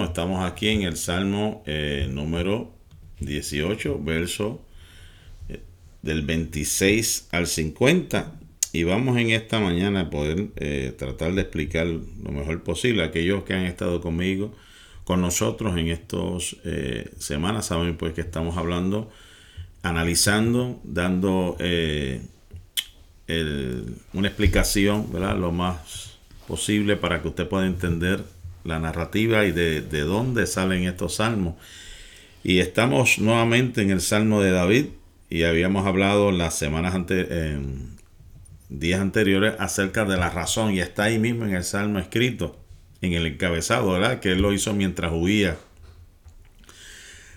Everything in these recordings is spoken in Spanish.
Estamos aquí en el Salmo eh, número 18, verso eh, del 26 al 50. Y vamos en esta mañana a poder eh, tratar de explicar lo mejor posible. Aquellos que han estado conmigo, con nosotros en estas semanas, saben pues que estamos hablando, analizando, dando una explicación, ¿verdad? Lo más posible para que usted pueda entender la narrativa y de, dónde salen estos salmos. Y estamos nuevamente en el Salmo de David y habíamos hablado las semanas anteriores, días anteriores acerca de la razón y está ahí mismo en el Salmo escrito, en el encabezado, ¿verdad? Que él lo hizo mientras huía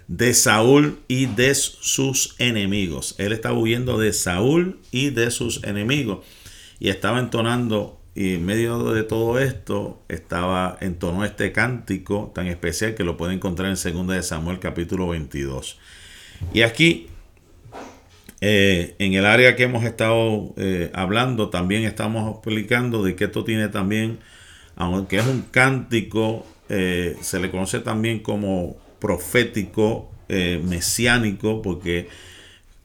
de Saúl y de sus enemigos. Él estaba huyendo de Saúl y de sus enemigos y estaba entonando y en medio de todo esto estaba entonó este cántico tan especial que lo puede encontrar en 2 de Samuel capítulo 22. Y aquí, eh, en el área que hemos estado eh, hablando, también estamos explicando de que esto tiene también, aunque es un cántico, eh, se le conoce también como profético, mesiánico, porque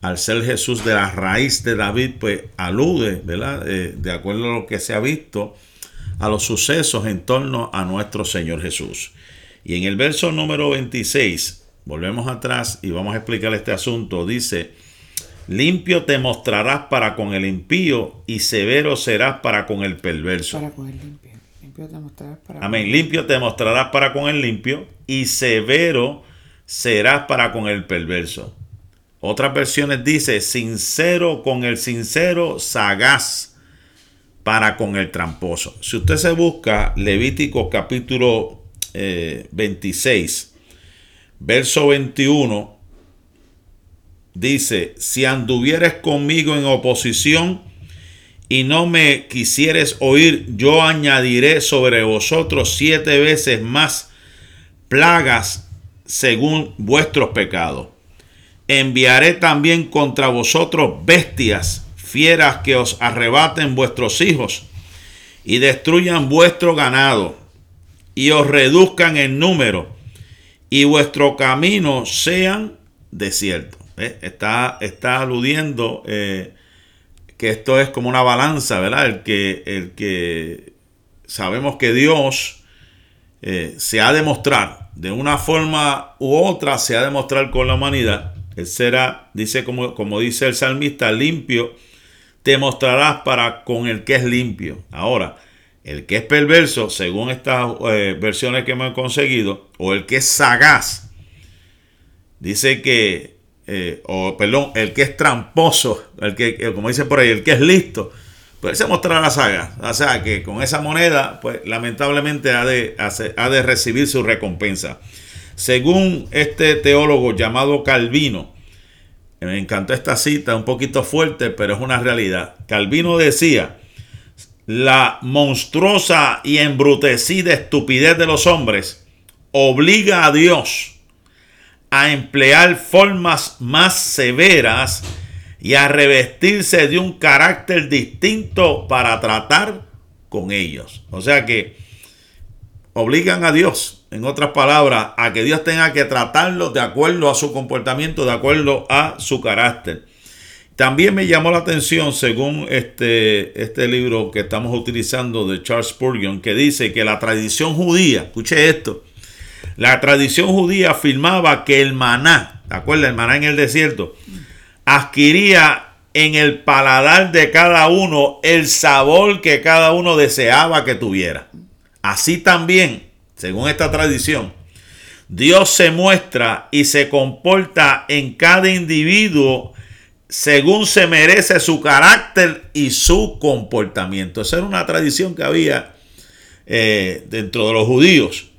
al ser Jesús de la raíz de David, pues alude, ¿verdad? Eh, de acuerdo a lo que se ha visto, a los sucesos en torno a nuestro Señor Jesús. Y en el verso número 26, volvemos atrás y vamos a explicar este asunto, dice, limpio te mostrarás para con el impío y severo serás para con el perverso. Para con el limpio. limpio te mostrarás para Amén. Limpio te mostrarás para con el limpio y severo serás para con el perverso. Otras versiones dice, sincero con el sincero, sagaz para con el tramposo. Si usted se busca Levítico capítulo 26, eh, verso 21, dice, si anduvieres conmigo en oposición y no me quisieres oír, yo añadiré sobre vosotros siete veces más plagas según vuestros pecados enviaré también contra vosotros bestias, fieras que os arrebaten vuestros hijos y destruyan vuestro ganado y os reduzcan en número y vuestro camino sean desiertos. Está, está aludiendo eh, que esto es como una balanza, ¿verdad? El que, el que sabemos que Dios eh, se ha de mostrar de una forma u otra, se ha de mostrar con la humanidad él será, dice como, como dice el salmista, limpio, te mostrarás para con el que es limpio. Ahora, el que es perverso, según estas eh, versiones que hemos conseguido, o el que es sagaz, dice que, eh, o perdón, el que es tramposo, el que, eh, como dice por ahí, el que es listo, pues se mostrará sagaz. O sea que con esa moneda, pues lamentablemente ha de, ha de recibir su recompensa. Según este teólogo llamado Calvino, me encantó esta cita, un poquito fuerte, pero es una realidad. Calvino decía, la monstruosa y embrutecida estupidez de los hombres obliga a Dios a emplear formas más severas y a revestirse de un carácter distinto para tratar con ellos. O sea que obligan a Dios en otras palabras, a que Dios tenga que tratarlo de acuerdo a su comportamiento, de acuerdo a su carácter. También me llamó la atención, según este, este libro que estamos utilizando de Charles Spurgeon, que dice que la tradición judía, escuche esto, la tradición judía afirmaba que el maná, ¿de acuerdo? El maná en el desierto, adquiría en el paladar de cada uno el sabor que cada uno deseaba que tuviera. Así también según esta tradición, Dios se muestra y se comporta en cada individuo según se merece su carácter y su comportamiento. Esa era una tradición que había eh, dentro de los judíos.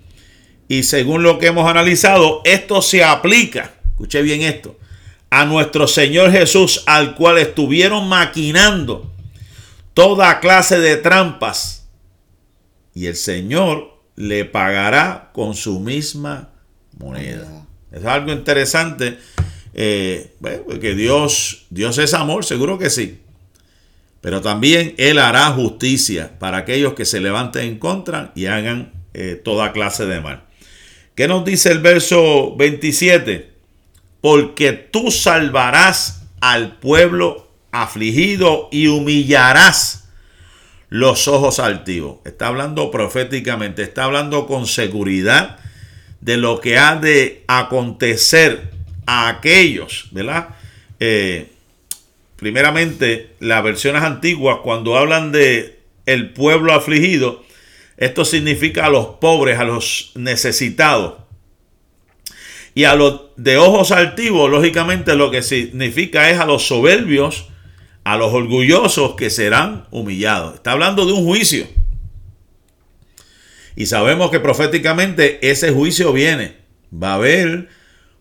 Y según lo que hemos analizado, esto se aplica, escuche bien esto, a nuestro Señor Jesús, al cual estuvieron maquinando toda clase de trampas. Y el Señor le pagará con su misma moneda. Es algo interesante. Eh, porque Dios, Dios es amor, seguro que sí. Pero también Él hará justicia para aquellos que se levanten en contra y hagan eh, toda clase de mal. ¿Qué nos dice el verso 27? Porque tú salvarás al pueblo afligido y humillarás los ojos altivos. Está hablando proféticamente, está hablando con seguridad de lo que ha de acontecer a aquellos, ¿verdad? Eh, primeramente, las versiones antiguas, cuando hablan de el pueblo afligido, esto significa a los pobres, a los necesitados. Y a los de ojos altivos, lógicamente lo que significa es a los soberbios, a los orgullosos que serán humillados. Está hablando de un juicio. Y sabemos que proféticamente ese juicio viene. Va a haber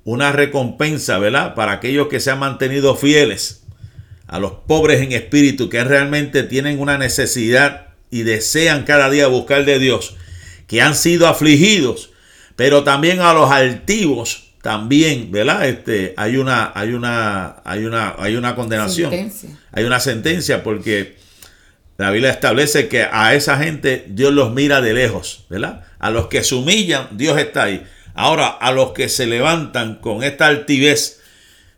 una recompensa, ¿verdad? Para aquellos que se han mantenido fieles. A los pobres en espíritu que realmente tienen una necesidad y desean cada día buscar de Dios. Que han sido afligidos. Pero también a los altivos también, ¿verdad? Este, hay una, hay una, hay una, hay una condenación. Hay una sentencia porque la Biblia establece que a esa gente Dios los mira de lejos, ¿verdad? A los que se humillan, Dios está ahí. Ahora, a los que se levantan con esta altivez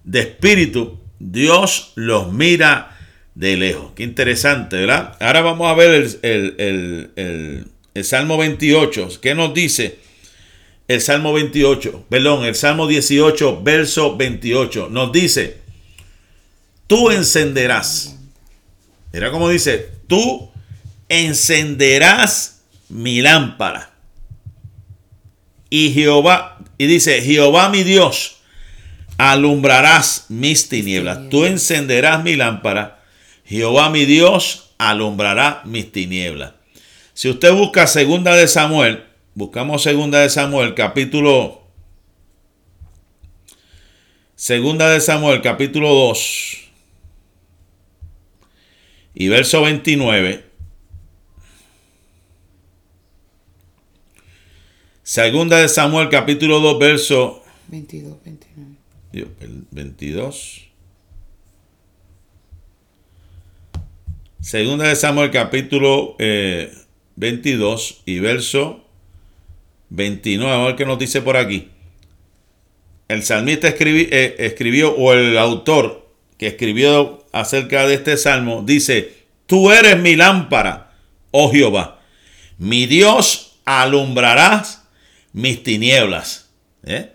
de espíritu, Dios los mira de lejos. Qué interesante, ¿verdad? Ahora vamos a ver el, el, el Salmo 28. ¿Qué nos dice? El Salmo 28, perdón, el Salmo 18, verso 28, nos dice, tú encenderás. Mira cómo dice, tú encenderás mi lámpara. Y Jehová, y dice, Jehová mi Dios, alumbrarás mis tinieblas. Tú encenderás mi lámpara. Jehová mi Dios alumbrará mis tinieblas. Si usted busca segunda de Samuel, Buscamos segunda de Samuel, capítulo Segunda de Samuel, capítulo 2 y verso 29. Segunda de Samuel, capítulo 2, verso 22, 29. 22. Segunda de Samuel, capítulo 22 eh, y verso 29, a ver qué nos dice por aquí. El salmista eh, escribió, o el autor que escribió acerca de este salmo, dice, tú eres mi lámpara, oh Jehová, mi Dios alumbrarás mis tinieblas. ¿Eh?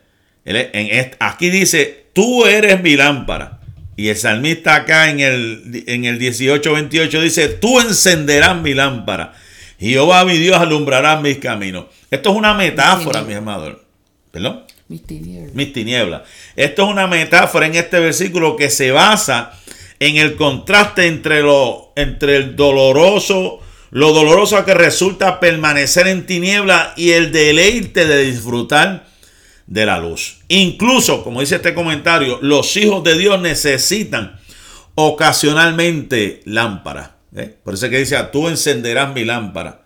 aquí dice, tú eres mi lámpara. Y el salmista acá en el, en el 18-28 dice, tú encenderás mi lámpara. Jehová mi Dios alumbrará mis caminos. Esto es una metáfora, mi amado. ¿Perdón? Mis tinieblas. Mis tinieblas. Esto es una metáfora en este versículo que se basa en el contraste entre lo entre el doloroso, lo doloroso que resulta permanecer en tiniebla y el deleite de disfrutar de la luz. Incluso, como dice este comentario, los hijos de Dios necesitan ocasionalmente lámpara. ¿Eh? Por eso es que dice, tú encenderás mi lámpara.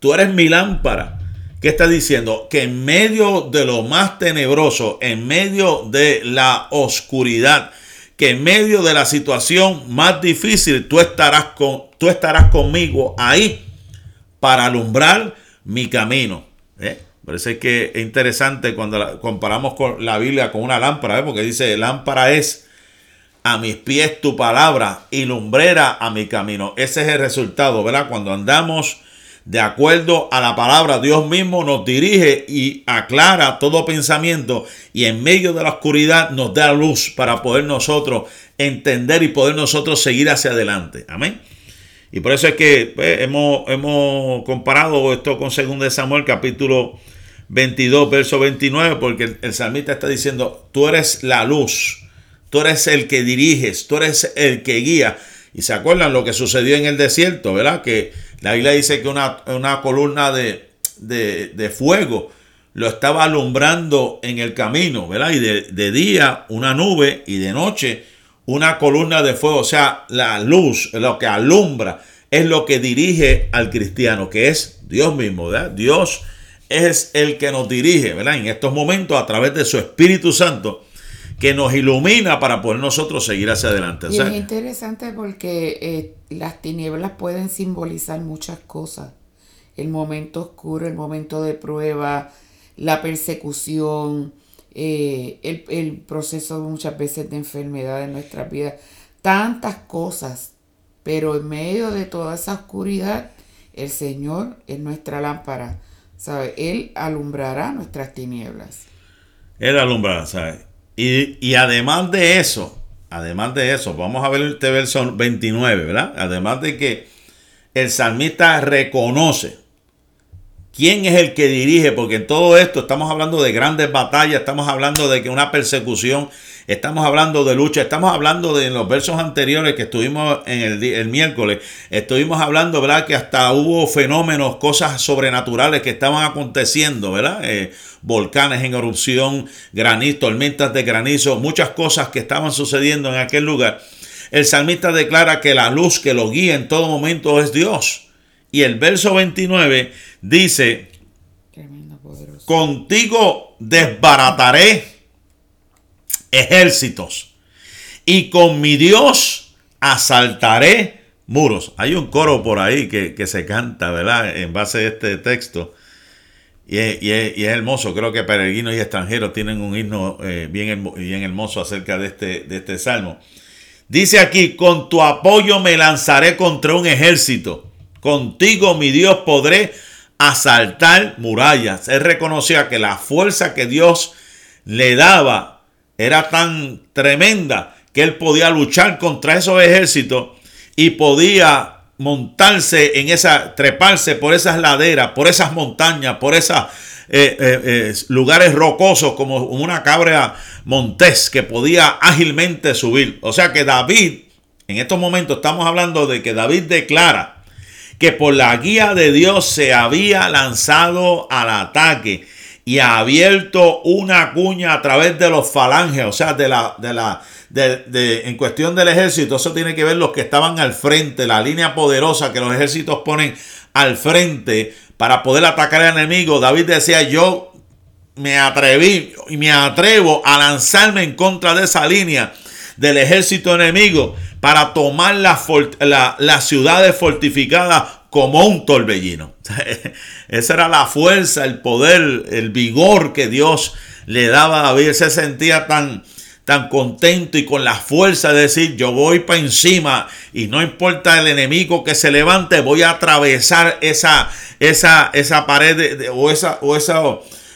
Tú eres mi lámpara. ¿Qué está diciendo? Que en medio de lo más tenebroso, en medio de la oscuridad, que en medio de la situación más difícil, tú estarás, con, tú estarás conmigo ahí para alumbrar mi camino. ¿eh? Parece que es interesante cuando comparamos con la Biblia con una lámpara, ¿eh? porque dice, lámpara es a mis pies tu palabra y lumbrera a mi camino. Ese es el resultado, ¿verdad? Cuando andamos de acuerdo a la palabra, Dios mismo nos dirige y aclara todo pensamiento y en medio de la oscuridad nos da luz para poder nosotros entender y poder nosotros seguir hacia adelante. Amén. Y por eso es que pues, hemos, hemos, comparado esto con 2 Samuel capítulo 22, verso 29, porque el, el salmista está diciendo, tú eres la luz, tú eres el que diriges, tú eres el que guía. Y se acuerdan lo que sucedió en el desierto, ¿verdad? Que la Biblia dice que una, columna de, de, fuego lo estaba alumbrando en el camino, ¿verdad? Y de, de, día una nube y de noche una columna de fuego. O sea, la luz, lo que alumbra, es lo que dirige al cristiano, que es Dios mismo, ¿verdad? Dios es el que nos dirige, ¿verdad? En estos momentos a través de su Espíritu Santo que nos ilumina para poder nosotros seguir hacia adelante. Y es interesante porque eh, las tinieblas pueden simbolizar muchas cosas. El momento oscuro, el momento de prueba, la persecución, eh, el, el, proceso muchas veces de enfermedad en nuestra vida, tantas cosas, pero en medio de toda esa oscuridad, el Señor es nuestra lámpara, ¿sabe? Él alumbrará nuestras tinieblas. Él alumbrará, ¿sabe? Y, además de eso, además de eso, vamos a ver este verso 29, ¿verdad? Además de que el salmista reconoce quién es el que dirige, porque en todo esto estamos hablando de grandes batallas, estamos hablando de que una persecución, estamos hablando de lucha, estamos hablando de en los versos anteriores que estuvimos en el, el miércoles, estuvimos hablando, ¿verdad? Que hasta hubo fenómenos, cosas sobrenaturales que estaban aconteciendo, ¿verdad? Eh, volcanes en erupción, granizo, tormentas de granizo, muchas cosas que estaban sucediendo en aquel lugar. El salmista declara que la luz que lo guía en todo momento es Dios. Y el verso 29 dice, contigo desbarataré ejércitos y con mi Dios asaltaré muros. Hay un coro por ahí que, se canta, ¿verdad? En base a este texto. Y es, hermoso, creo que peregrinos y extranjeros tienen un himno eh, bien, bien, hermoso acerca de este, de este salmo. Dice aquí, con tu apoyo me lanzaré contra un ejército Contigo, mi Dios, podré asaltar murallas. Él reconocía que la fuerza que Dios le daba era tan tremenda que él podía luchar contra esos ejércitos y podía montarse en esa, treparse por esas laderas, por esas montañas, por esos eh, eh, eh, lugares rocosos como una cabra montés que podía ágilmente subir. O sea que David, en estos momentos estamos hablando de que David declara que por la guía de Dios se había lanzado al ataque y ha abierto una cuña a través de los falanges, o sea, de la, de la, de, en cuestión del ejército, eso tiene que ver los que estaban al frente, la línea poderosa que los ejércitos ponen al frente para poder atacar al enemigo. David decía, yo me atreví y me atrevo a lanzarme en contra de esa línea del ejército enemigo para tomar las la, ciudades fortificadas como un torbellino. Esa era la fuerza, el poder, el vigor que Dios le daba a David. Se sentía tan, tan contento y con la fuerza de decir, yo voy para encima y no importa el enemigo que se levante, voy a atravesar esa, esa, esa pared o, esa, o esa,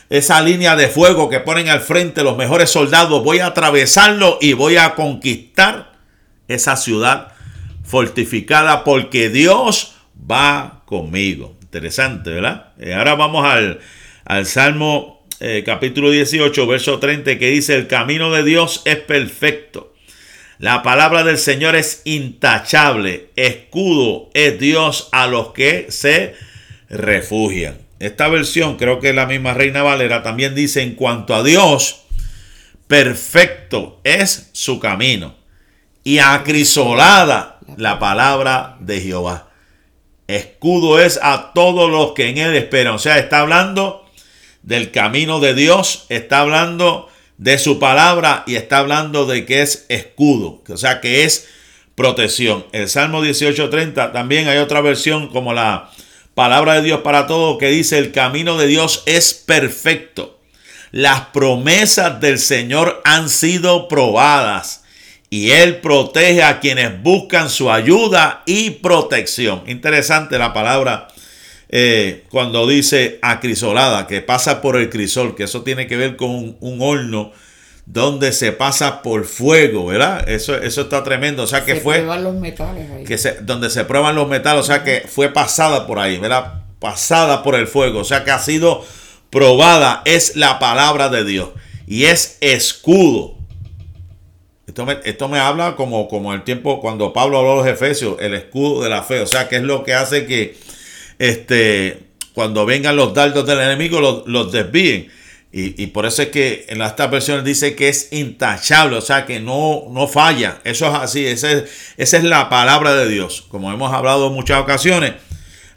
esa línea de fuego que ponen al frente los mejores soldados, voy a atravesarlo y voy a conquistar esa ciudad fortificada porque Dios va conmigo. Interesante, ¿verdad? Eh, ahora vamos al, al Salmo eh, capítulo 18, verso 30, que dice, el camino de Dios es perfecto. La palabra del Señor es intachable. Escudo es Dios a los que se refugian. Esta versión, creo que la misma Reina Valera, también dice, en cuanto a Dios, perfecto es su camino y acrisolada la palabra de Jehová. Escudo es a todos los que en él esperan. O sea, está hablando del camino de Dios, está hablando de su palabra y está hablando de que es escudo, o sea, que es protección. El Salmo 18:30 también hay otra versión como la palabra de Dios para todos que dice, el camino de Dios es perfecto. Las promesas del Señor han sido probadas y Él protege a quienes buscan su ayuda y protección. Interesante la palabra eh, cuando dice acrisolada, que pasa por el crisol, que eso tiene que ver con un, horno donde se pasa por fuego, ¿verdad? Eso, eso está tremendo. O sea que fue. los metales ahí. Que se, donde se prueban los metales, o sea que fue pasada por ahí, ¿verdad? Pasada por el fuego. O sea que ha sido probada. Es la palabra de Dios. Y es escudo. Esto me, habla como, como el tiempo cuando Pablo habló a los Efesios, el escudo de la fe. O sea, que es lo que hace que este, cuando vengan los dardos del enemigo los, desvíen. Y, por eso es que en estas versiones dice que es intachable, o sea, que no, no falla. Eso es así, esa es, esa es la palabra de Dios. Como hemos hablado en muchas ocasiones,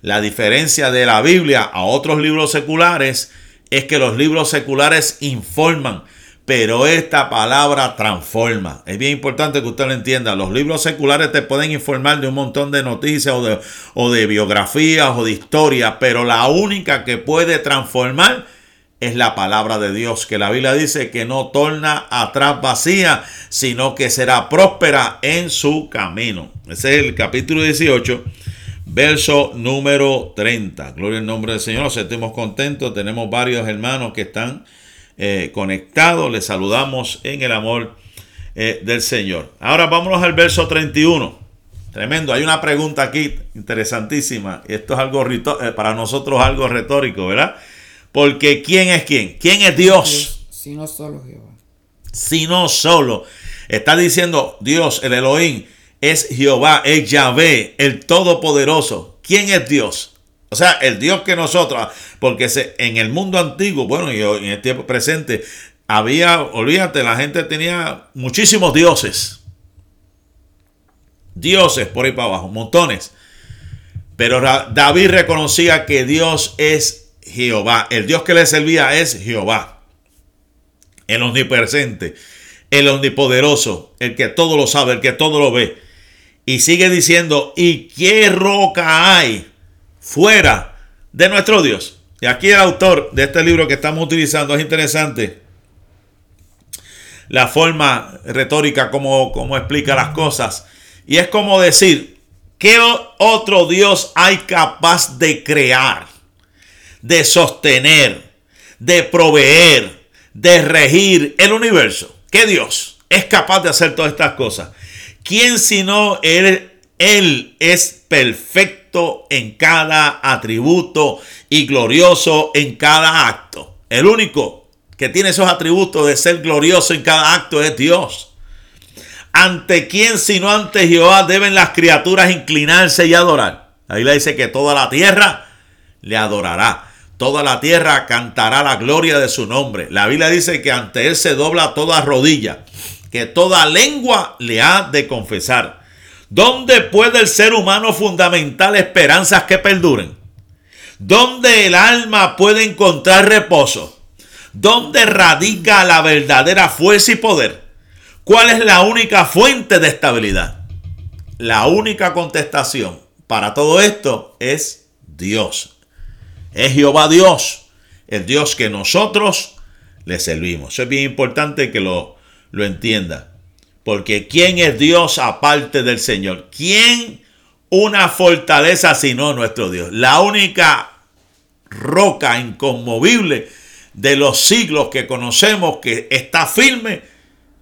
la diferencia de la Biblia a otros libros seculares es que los libros seculares informan pero esta palabra transforma. Es bien importante que usted lo entienda. Los libros seculares te pueden informar de un montón de noticias o de, o de biografías o de historias, pero la única que puede transformar es la palabra de Dios, que la Biblia dice que no torna atrás vacía, sino que será próspera en su camino. Ese es el capítulo 18, verso número 30. Gloria al nombre del Señor, nos sentimos contentos, tenemos varios hermanos que están eh, conectados, les saludamos en el amor eh, del Señor. Ahora vámonos al verso 31. Tremendo, hay una pregunta aquí interesantísima. Esto es algo eh, para nosotros algo retórico, ¿verdad? Porque ¿quién es quién? ¿Quién es Dios? Si no solo Jehová. Si no solo. Está diciendo Dios, el Elohim, es Jehová, es Yahvé, el Todopoderoso. ¿Quién es Dios? O sea, el Dios que nosotros, porque en el mundo antiguo, bueno, y en el tiempo presente, había, olvídate, la gente tenía muchísimos dioses. Dioses por ahí para abajo, montones. Pero David reconocía que Dios es Jehová. El Dios que le servía es Jehová. El omnipresente, el omnipoderoso, el que todo lo sabe, el que todo lo ve. Y sigue diciendo, ¿y qué roca hay fuera de nuestro Dios? Y aquí el autor de este libro que estamos utilizando es interesante. La forma retórica como, como explica las cosas. Y es como decir, ¿qué otro Dios hay capaz de crear? de sostener, de proveer, de regir el universo. ¿Qué Dios es capaz de hacer todas estas cosas? ¿Quién sino Él, Él es perfecto en cada atributo y glorioso en cada acto? El único que tiene esos atributos de ser glorioso en cada acto es Dios. ¿Ante quién sino ante Jehová deben las criaturas inclinarse y adorar? Ahí le dice que toda la tierra le adorará. Toda la tierra cantará la gloria de su nombre. La Biblia dice que ante él se dobla toda rodilla, que toda lengua le ha de confesar. ¿Dónde puede el ser humano fundamental esperanzas que perduren? ¿Dónde el alma puede encontrar reposo? ¿Dónde radica la verdadera fuerza y poder? ¿Cuál es la única fuente de estabilidad? La única contestación para todo esto es Dios. Es Jehová Dios, el Dios que nosotros le servimos. Eso es bien importante que lo, lo entienda. Porque ¿quién es Dios aparte del Señor? ¿Quién una fortaleza sino nuestro Dios? La única roca inconmovible de los siglos que conocemos que está firme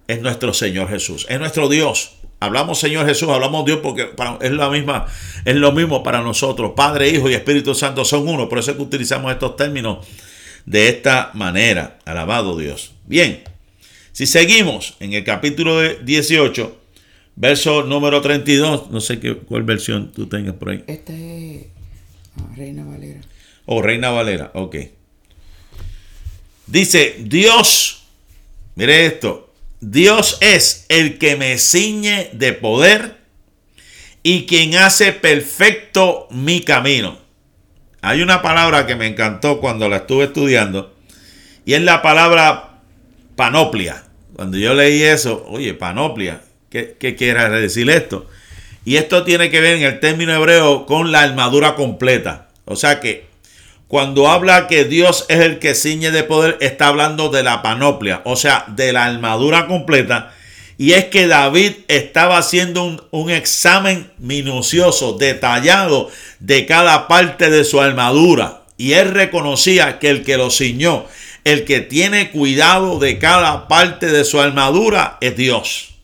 es nuestro Señor Jesús, es nuestro Dios. Hablamos Señor Jesús, hablamos Dios porque es la misma, es lo mismo para nosotros. Padre, Hijo y Espíritu Santo son uno. Por eso es que utilizamos estos términos de esta manera. Alabado Dios. Bien, si seguimos en el capítulo 18, verso número 32, no sé qué, cuál versión tú tengas por ahí. Esta es ah, Reina Valera. Oh, Reina Valera, ok. Dice, Dios, mire esto, Dios es el que me ciñe de poder y quien hace perfecto mi camino. Hay una palabra que me encantó cuando la estuve estudiando y es la palabra panoplia. Cuando yo leí eso, oye, panoplia, ¿qué, qué quiere decir esto? Y esto tiene que ver en el término hebreo con la armadura completa. O sea que cuando habla que Dios es el que ciñe de poder, está hablando de la panoplia, o sea, de la armadura completa. Y es que David estaba haciendo un, examen minucioso, detallado de cada parte de su armadura. Y él reconocía que el que lo ciñó, el que tiene cuidado de cada parte de su armadura es Dios.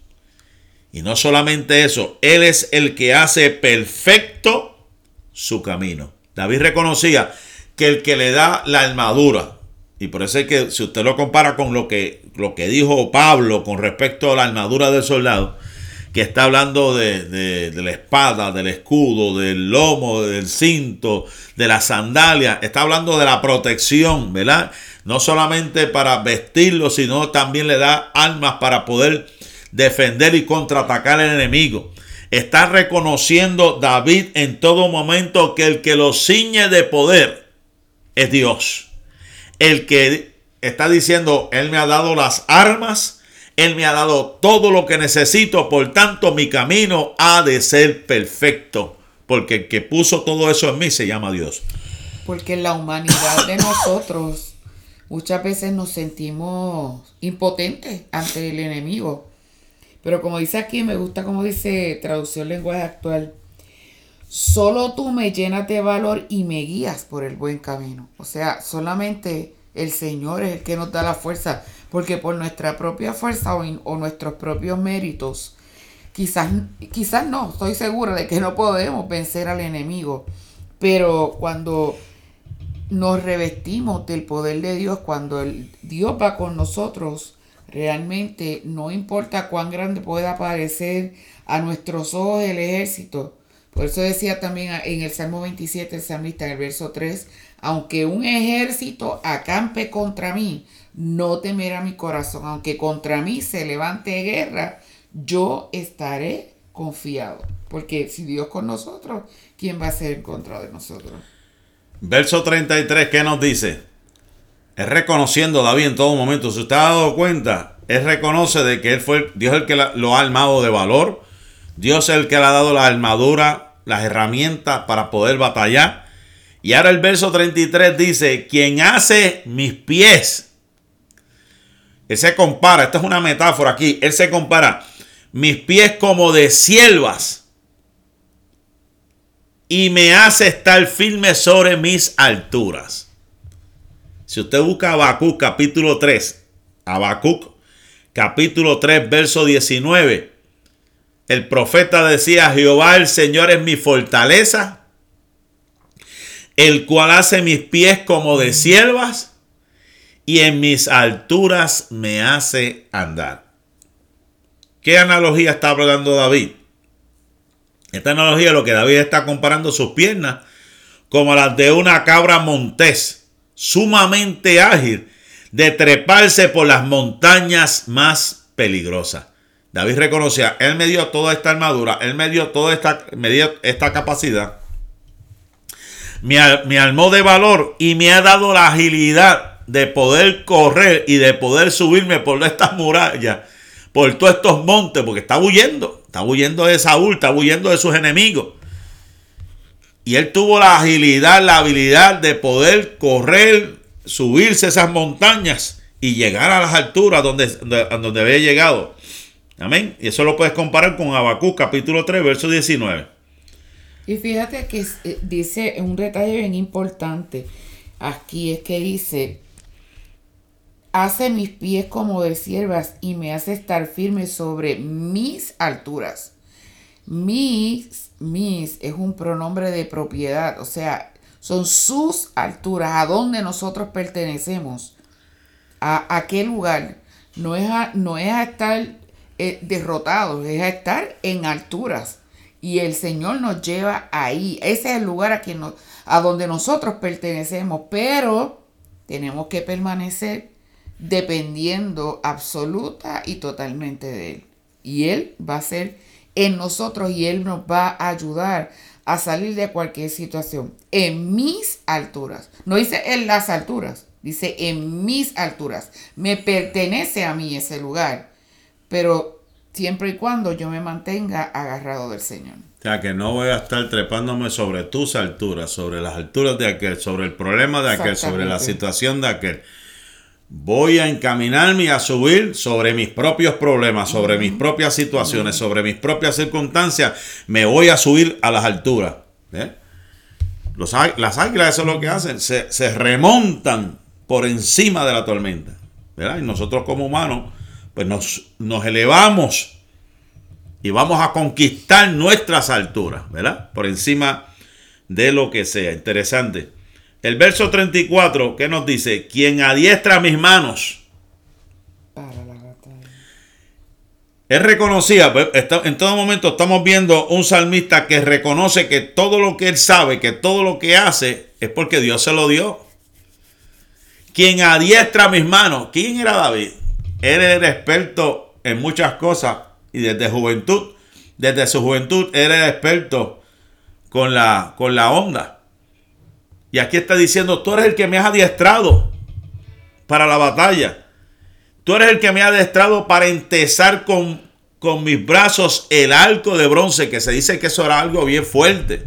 Y no solamente eso, Él es el que hace perfecto su camino. David reconocía que el que le da la armadura. Y por eso es que si usted lo compara con lo que, lo que dijo Pablo con respecto a la armadura del soldado, que está hablando de, la espada, del escudo, del lomo, del cinto, de la sandalia, está hablando de la protección, ¿verdad? No solamente para vestirlo, sino también le da armas para poder defender y contraatacar al enemigo. Está reconociendo David en todo momento que el que lo ciñe de poder es Dios. El que está diciendo, Él me ha dado las armas, Él me ha dado todo lo que necesito, por tanto mi camino ha de ser perfecto, porque el que puso todo eso en mí se llama Dios. Porque la humanidad de nosotros muchas veces nos sentimos impotentes ante el enemigo. Pero como dice aquí, me gusta como dice traducción lenguaje actual, solo tú me llenas de valor y me guías por el buen camino. O sea, solamente el Señor es el que nos da la fuerza, porque por nuestra propia fuerza o, o nuestros propios méritos, quizás, quizás no, estoy segura de que no podemos vencer al enemigo, pero cuando nos revestimos del poder de Dios, cuando el Dios va con nosotros, realmente no importa cuán grande pueda parecer a nuestros ojos el ejército. Por eso decía también en el Salmo 27, el salmista, en el verso 3, aunque un ejército acampe contra mí, no temerá mi corazón. Aunque contra mí se levante guerra, yo estaré confiado. Porque si Dios con nosotros, ¿quién va a ser en contra de nosotros? Verso 33, ¿qué nos dice? Es reconociendo David en todo momento. Si usted ha dado cuenta, él reconoce de que él fue Dios el que lo ha armado de valor. Dios es el que le ha dado la armadura, las herramientas para poder batallar. Y ahora el verso 33 dice, quien hace mis pies. Él se compara, esta es una metáfora aquí, él se compara mis pies como de siervas y me hace estar firme sobre mis alturas. Si usted busca Habacuc capítulo 3, Habacuc capítulo 3, verso 19, el profeta decía, Jehová el Señor es mi fortaleza, el cual hace mis pies como de siervas y en mis alturas me hace andar. ¿Qué analogía está hablando David? Esta analogía lo que David está comparando sus piernas como las de una cabra montés, sumamente ágil, de treparse por las montañas más peligrosas. David reconocía, él me dio toda esta armadura, él me dio toda esta, me dio esta capacidad, me, me armó de valor y me ha dado la agilidad de poder correr y de poder subirme por estas murallas, por todos estos montes, porque está huyendo. Está huyendo de Saúl, está huyendo de sus enemigos. Y él tuvo la agilidad, la habilidad de poder correr, subirse esas montañas y llegar a las alturas donde, donde había llegado. Amén. Y eso lo puedes comparar con Habacuc capítulo 3, verso 19. Y fíjate que eh, dice un detalle bien importante. Aquí es que dice, hace mis pies como de siervas y me hace estar firme sobre mis alturas. Mis, mis es un pronombre de propiedad, o sea, son sus alturas, a donde nosotros pertenecemos, a, qué lugar. No es a, no es a estar eh, derrotados, es a estar en alturas. Y el Señor nos lleva ahí. Ese es el lugar a, quien a donde nosotros pertenecemos, pero tenemos que permanecer dependiendo absoluta y totalmente de Él. Y Él va a ser en nosotros y Él nos va a ayudar a salir de cualquier situación en mis alturas. No dice en las alturas, dice en mis alturas. Me pertenece a mí ese lugar, pero siempre y cuando yo me mantenga agarrado del Señor. O sea, que no voy a estar trepándome sobre tus alturas, sobre las alturas de aquel, sobre el problema de aquel, sobre la situación de aquel voy a encaminarme a subir sobre mis propios problemas, sobre mis propias situaciones, sobre mis propias circunstancias. Me voy a subir a las alturas. ¿eh? las águilas eso es lo que hacen, se, remontan por encima de la tormenta. Y nosotros como humanos, pues nos, nos elevamos y vamos a conquistar nuestras alturas, ¿verdad? Por encima de lo que sea. Interesante. El verso 34, ¿qué nos dice? Quien adiestra mis manos. Para la batalla. Él reconocía, pues, en todo momento estamos viendo un salmista que reconoce que todo lo que él sabe, que todo lo que hace, es porque Dios se lo dio. Quien adiestra mis manos. ¿Quién era David? Él era experto en muchas cosas y desde juventud, desde su juventud, era experto con la, con la onda. Y aquí está diciendo, tú eres el que me has adiestrado para la batalla. Tú eres el que me ha adiestrado para entesar con, con mis brazos el arco de bronce, que se dice que eso era algo bien fuerte.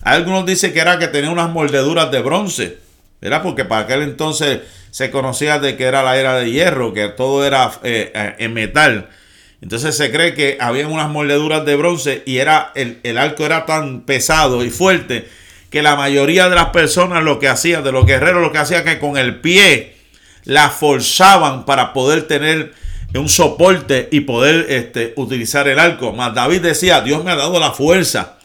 Algunos dicen que era que tenía unas mordeduras de bronce. Era porque para aquel entonces se conocía de que era la era de hierro, que todo era eh, eh, en metal. Entonces se cree que había unas moldeduras de bronce y era el, el, arco era tan pesado y fuerte que la mayoría de las personas lo que hacían, de los guerreros lo que hacían que con el pie la forzaban para poder tener un soporte y poder este, utilizar el arco. Mas David decía, Dios me ha dado la fuerza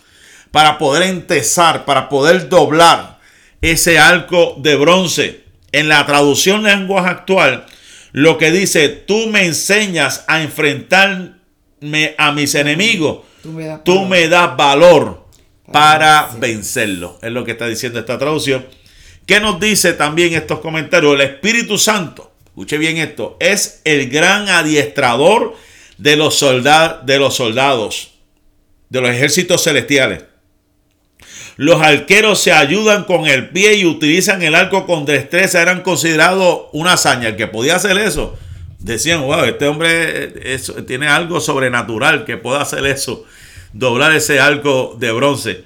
para poder entesar, para poder doblar ese arco de bronce. En la traducción de lenguaje actual, lo que dice, tú me enseñas a enfrentarme a mis enemigos, tú me das, valor para vencerlo. Es lo que está diciendo esta traducción. ¿Qué nos dice también estos comentarios? El Espíritu Santo, escuche bien esto, es el gran adiestrador de los, soldados, de los soldados, de los ejércitos celestiales. Los arqueros se ayudan con el pie y utilizan el arco con destreza. Eran considerados una hazaña. El que podía hacer eso, decían, wow, este hombre tiene algo sobrenatural que pueda hacer eso, doblar ese arco de bronce.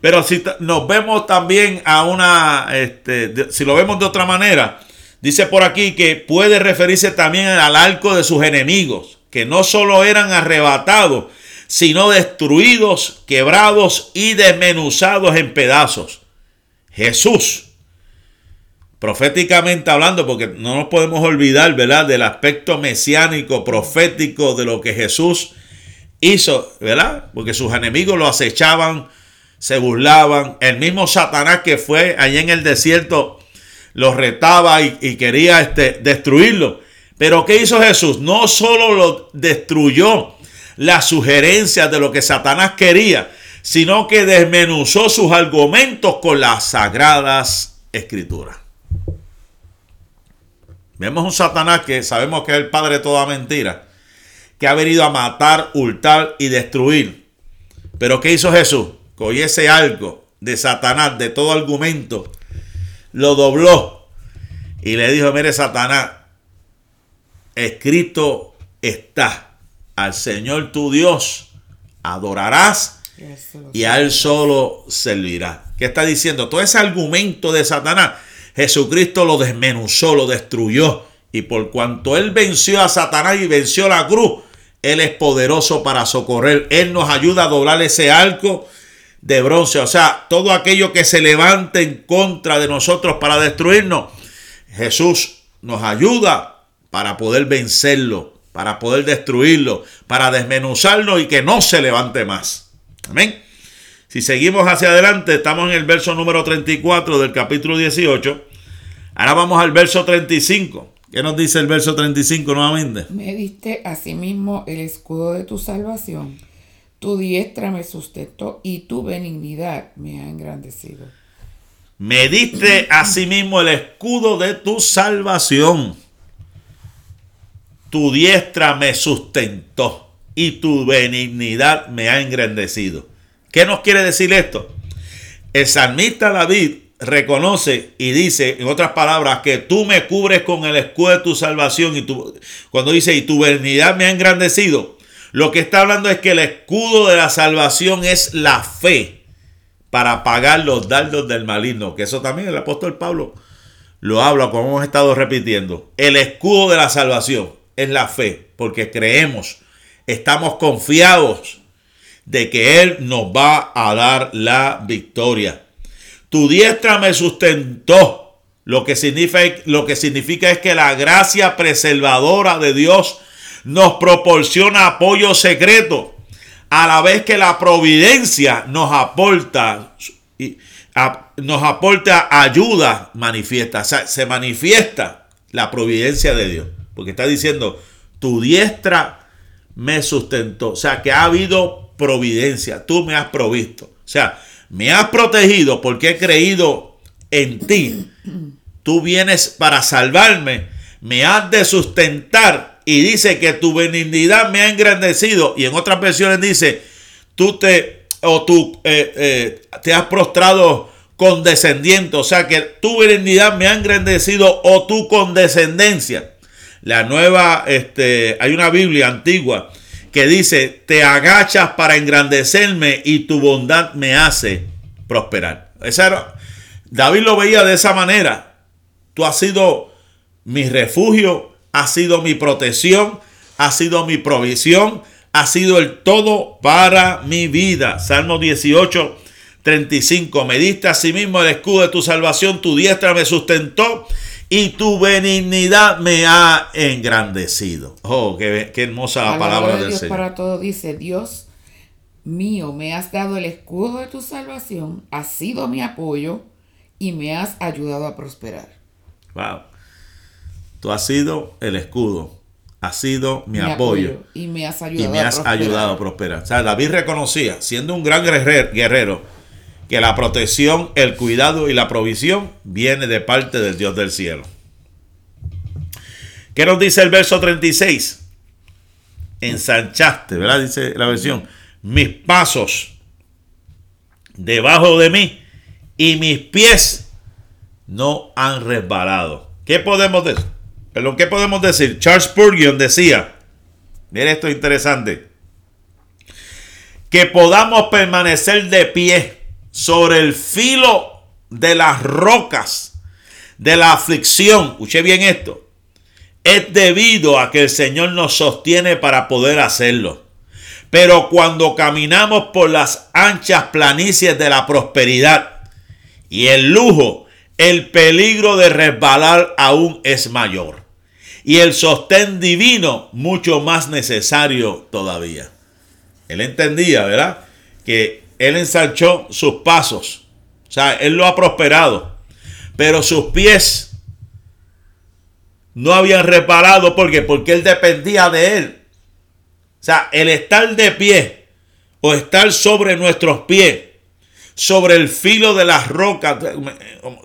Pero si nos vemos también a una, este, si lo vemos de otra manera, dice por aquí que puede referirse también al arco de sus enemigos, que no solo eran arrebatados, sino destruidos, quebrados y desmenuzados en pedazos. Jesús, proféticamente hablando, porque no nos podemos olvidar, ¿verdad?, del aspecto mesiánico, profético de lo que Jesús hizo, ¿verdad? Porque sus enemigos lo acechaban, se burlaban. El mismo Satanás que fue allá en el desierto lo retaba y, y quería este, destruirlo. Pero ¿qué hizo Jesús? No solo lo destruyó, las sugerencias de lo que Satanás quería, sino que desmenuzó sus argumentos con las sagradas escrituras. Vemos un Satanás que sabemos que es el padre de toda mentira, que ha venido a matar, hurtar y destruir. Pero ¿qué hizo Jesús? Cogiese algo de Satanás, de todo argumento, lo dobló y le dijo, mire Satanás, escrito está al Señor tu Dios adorarás y a Él solo servirás. ¿Qué está diciendo? Todo ese argumento de Satanás, Jesucristo lo desmenuzó, lo destruyó. Y por cuanto Él venció a Satanás y venció la cruz, Él es poderoso para socorrer. Él nos ayuda a doblar ese arco de bronce. O sea, todo aquello que se levante en contra de nosotros para destruirnos, Jesús nos ayuda para poder vencerlo para poder destruirlo, para desmenuzarlo y que no se levante más. Amén. Si seguimos hacia adelante, estamos en el verso número 34 del capítulo 18. Ahora vamos al verso 35. ¿Qué nos dice el verso 35 nuevamente? Me diste asimismo el escudo de tu salvación. Tu diestra me sustentó y tu benignidad me ha engrandecido. Me diste asimismo el escudo de tu salvación tu diestra me sustentó y tu benignidad me ha engrandecido. ¿Qué nos quiere decir esto? El salmista David reconoce y dice, en otras palabras, que tú me cubres con el escudo de tu salvación y tu, cuando dice, y tu benignidad me ha engrandecido, lo que está hablando es que el escudo de la salvación es la fe para pagar los dardos del maligno, que eso también el apóstol Pablo lo habla, como hemos estado repitiendo. El escudo de la salvación es la fe, porque creemos, estamos confiados de que Él nos va a dar la victoria. Tu diestra me sustentó. Lo que, significa, es que la gracia preservadora de Dios nos proporciona apoyo secreto, a la vez que la providencia nos aporta, nos aporta ayuda manifiesta, o sea, se manifiesta la providencia de Dios. Porque está diciendo, tu diestra me sustentó. O sea, que ha habido providencia. Tú me has provisto. O sea, me has protegido porque he creído en ti. Tú vienes para salvarme. Me has de sustentar. Y dice que tu benignidad me ha engrandecido. Y en otras versiones dice, tú te, o tú eh, eh, te has prostrado condescendiente. O sea que tu benignidad me ha engrandecido o tu condescendencia. La nueva, este, hay una Biblia antigua que dice, te agachas para engrandecerme y tu bondad me hace prosperar. Esa David lo veía de esa manera. Tú has sido mi refugio, ha sido mi protección, ha sido mi provisión, ha sido el todo para mi vida. Salmo 18, 35. Me diste a sí mismo el escudo de tu salvación, tu diestra me sustentó y tu benignidad me ha engrandecido. Oh, qué, hermosa la palabra, del Dios Señor. Para todo dice Dios mío, me has dado el escudo de tu salvación, has sido mi apoyo y me has ayudado a prosperar. Wow. Tú has sido el escudo, has sido mi, apoyo, y me has ayudado, y me has a, prosperar. ayudado a prosperar. O sea, David reconocía, siendo un gran guerrero, que la protección, el cuidado y la provisión viene de parte del Dios del cielo. ¿Qué nos dice el verso 36? Ensanchaste, ¿verdad? Dice la versión mis pasos debajo de mí y mis pies no han resbalado. ¿Qué podemos decir? Pero ¿qué podemos decir? Charles Spurgeon decía, mire esto interesante, que podamos permanecer de pie sobre el filo de las rocas de la aflicción. Escuche bien esto. Es debido a que el Señor nos sostiene para poder hacerlo. Pero cuando caminamos por las anchas planicies de la prosperidad y el lujo, el peligro de resbalar aún es mayor. Y el sostén divino mucho más necesario todavía. Él entendía, ¿verdad? Que él ensanchó sus pasos. O sea, él lo ha prosperado. Pero sus pies no habían reparado porque porque él dependía de él. O sea, el estar de pie o estar sobre nuestros pies, sobre el filo de las rocas,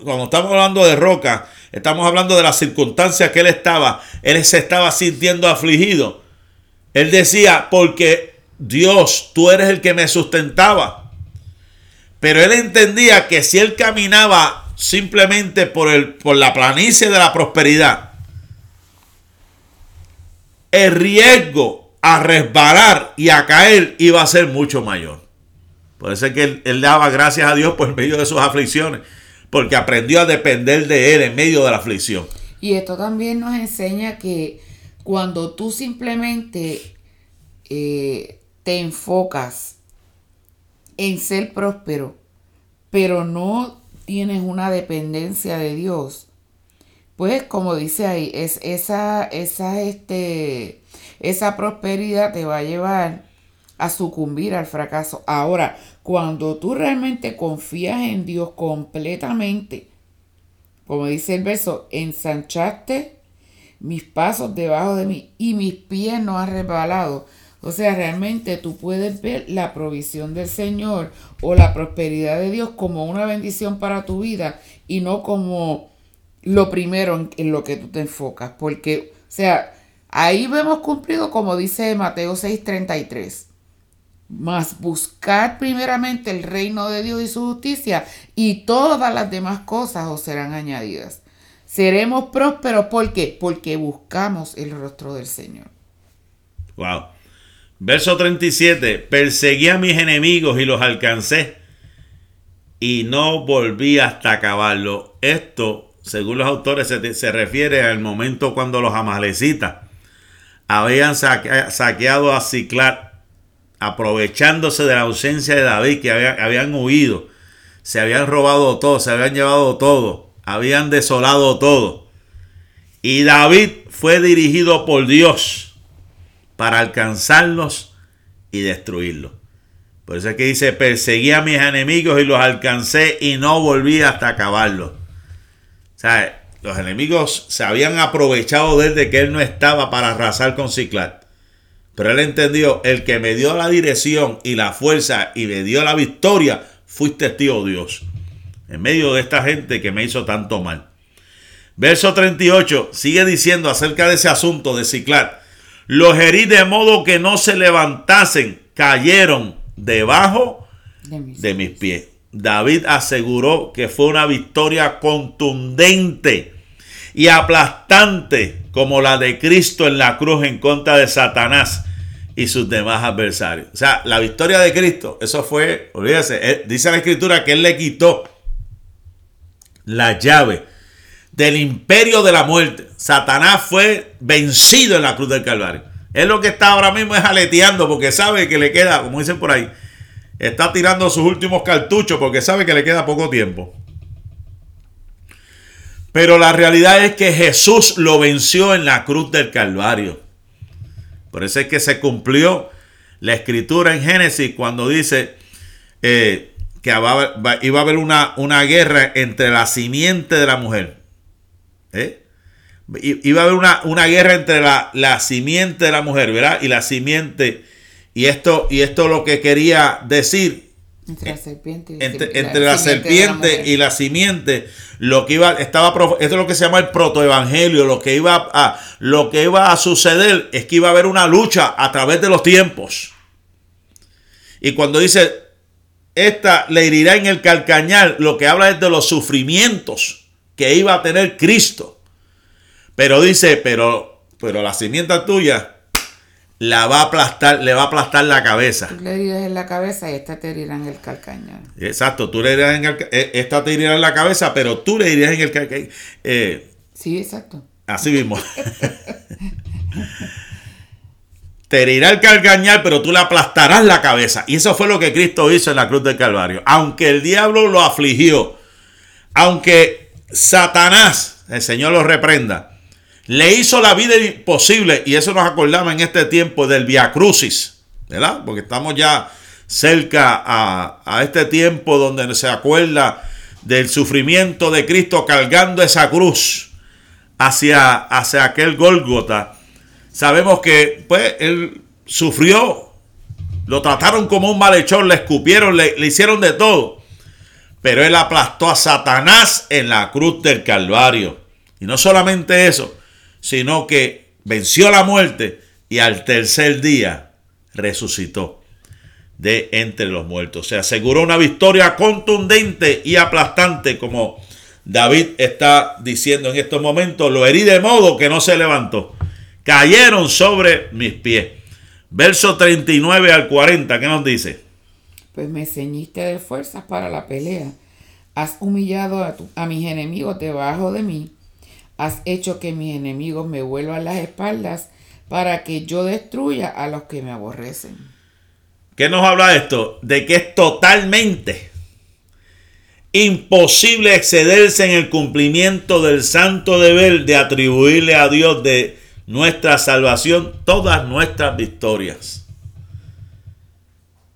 cuando estamos hablando de roca, estamos hablando de las circunstancias que él estaba, él se estaba sintiendo afligido. Él decía, porque Dios, tú eres el que me sustentaba. Pero él entendía que si él caminaba simplemente por, el, por la planicie de la prosperidad, el riesgo a resbalar y a caer iba a ser mucho mayor. Por eso es que él, daba gracias a Dios por medio de sus aflicciones, porque aprendió a depender de Él en medio de la aflicción. Y esto también nos enseña que cuando tú simplemente eh, te enfocas en ser próspero, pero no tienes una dependencia de Dios, pues como dice ahí, es esa, esa, este, esa prosperidad te va a llevar a sucumbir al fracaso. Ahora, cuando tú realmente confías en Dios completamente, como dice el verso, ensanchaste mis pasos debajo de mí y mis pies no han resbalado. O sea, realmente tú puedes ver la provisión del Señor o la prosperidad de Dios como una bendición para tu vida y no como lo primero en, lo que tú te enfocas. Porque, o sea, Ahí vemos cumplido como dice Mateo 6:33. Mas buscar primeramente el reino de Dios y su justicia y todas las demás cosas os serán añadidas. Seremos prósperos ¿por qué? Porque buscamos el rostro del Señor. Wow. Verso 37. Perseguí a mis enemigos y los alcancé y no volví hasta acabarlo. Esto, según los autores, se, refiere al momento cuando los amalecitas habían saqueado a Ciclat, aprovechándose de la ausencia de David, que habían huido, se habían robado todo, se habían llevado todo, habían desolado todo. Y David fue dirigido por Dios para alcanzarlos y destruirlos. Por eso es que dice, perseguí a mis enemigos y los alcancé y no volví hasta acabarlos. O sea, los enemigos se habían aprovechado desde que él no estaba para arrasar con Ciclat. Pero él entendió, el que me dio la dirección y la fuerza y me dio la victoria, fuiste tío Dios. En medio de esta gente que me hizo tanto mal. Verso 38 sigue diciendo acerca de ese asunto de Ciclat. Los herí de modo que no se levantasen, cayeron debajo de mis, de mis pies. David aseguró que fue una victoria contundente y aplastante como la de Cristo en la cruz en contra de Satanás y sus demás adversarios. O sea, la victoria de Cristo, eso fue, olvídese, dice la escritura que Él le quitó la llave del imperio de la muerte. Satanás fue vencido en la cruz del Calvario. Es lo que está ahora mismo es aleteando porque sabe que le queda, como dicen por ahí, está tirando sus últimos cartuchos porque sabe que le queda poco tiempo. Pero la realidad es que Jesús lo venció en la cruz del Calvario. Por eso es que se cumplió la escritura en Génesis cuando dice eh, que iba a haber una, una, guerra entre la simiente de la mujer. ¿Eh? Iba a haber una, una guerra entre la, la, simiente de la mujer, ¿verdad? Y la simiente. Y esto, y esto lo que quería decir. Entre la serpiente y, entre, la, serpiente y la simiente. Lo que iba, estaba, esto es lo que se llama el protoevangelio. Lo que iba a, lo que iba a suceder es que iba a haber una lucha a través de los tiempos. Y cuando dice, esta le herirá en el calcañal, lo que habla es de los sufrimientos que iba a tener Cristo. Pero dice, pero, pero la simiente tuya la va a aplastar, le va a aplastar la cabeza. Tú le herirás en la cabeza y esta te herirá en el calcañar. Exacto, tú le herirás en el, eh, esta te herirá en la cabeza, pero tú le herirás en el calcañar. Eh, sí, exacto. Así mismo. te herirá el calcañar, pero tú le aplastarás la cabeza. Y eso fue lo que Cristo hizo en la cruz del Calvario. Aunque el diablo lo afligió, aunque Satanás, el Señor lo reprenda, le hizo la vida imposible, y eso nos acordamos en este tiempo del Via Crucis, ¿verdad? Porque estamos ya cerca a, este tiempo donde se acuerda del sufrimiento de Cristo cargando esa cruz hacia, hacia aquel Gólgota. Sabemos que pues él sufrió, lo trataron como un malhechor, le escupieron, le hicieron de todo. Pero él aplastó a Satanás en la cruz del Calvario. Y no solamente eso, sino que venció la muerte y al tercer día resucitó de entre los muertos. Se aseguró una victoria contundente y aplastante, como David está diciendo en estos momentos, lo herí de modo que no se levantó. Cayeron sobre mis pies. Verso 39 al 40, ¿qué nos dice? Pues me ceñiste de fuerzas para la pelea. Has humillado a, a mis enemigos debajo de mí Has hecho que mis enemigos me vuelvan las espaldas para que yo destruya a los que me aborrecen. ¿Qué nos habla esto? De que es totalmente imposible excederse en el cumplimiento del santo deber de atribuirle a Dios de nuestra salvación todas nuestras victorias.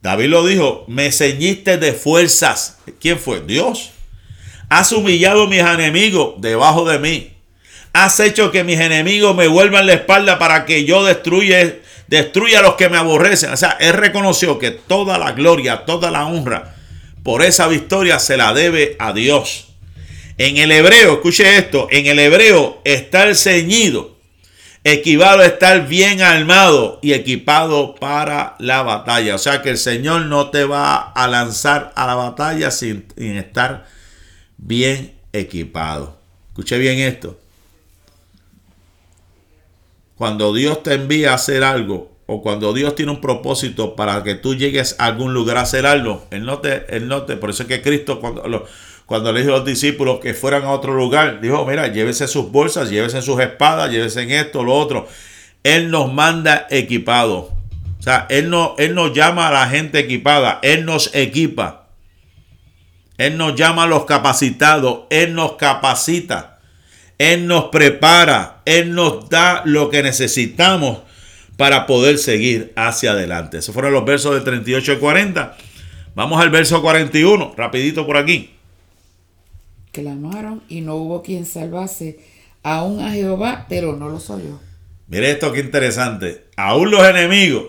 David lo dijo, me ceñiste de fuerzas. ¿Quién fue? Dios. Has humillado a mis enemigos debajo de mí. Has hecho que mis enemigos me vuelvan la espalda para que yo destruya, destruya a los que me aborrecen. O sea, él reconoció que toda la gloria, toda la honra por esa victoria se la debe a Dios. En el hebreo, escuche esto, en el hebreo estar ceñido equivale a estar bien armado y equipado para la batalla. O sea que el Señor no te va a lanzar a la batalla sin, estar bien equipado. Escuche bien esto cuando Dios te envía a hacer algo o cuando Dios tiene un propósito para que tú llegues a algún lugar a hacer algo, Él no te, él no te por eso es que Cristo cuando, cuando le dijo a los discípulos que fueran a otro lugar, dijo, mira, llévese sus bolsas, llévese sus espadas, llévese en esto, lo otro. Él nos manda equipado. O sea, Él no, Él nos llama a la gente equipada, Él nos equipa. Él nos llama a los capacitados, Él nos capacita. Él nos prepara, Él nos da lo que necesitamos para poder seguir hacia adelante. Esos fueron los versos del 38 y 40. Vamos al verso 41, rapidito por aquí. Clamaron y no hubo quien salvase aún a Jehová, pero no lo oyó. Mire esto qué interesante. Aún los enemigos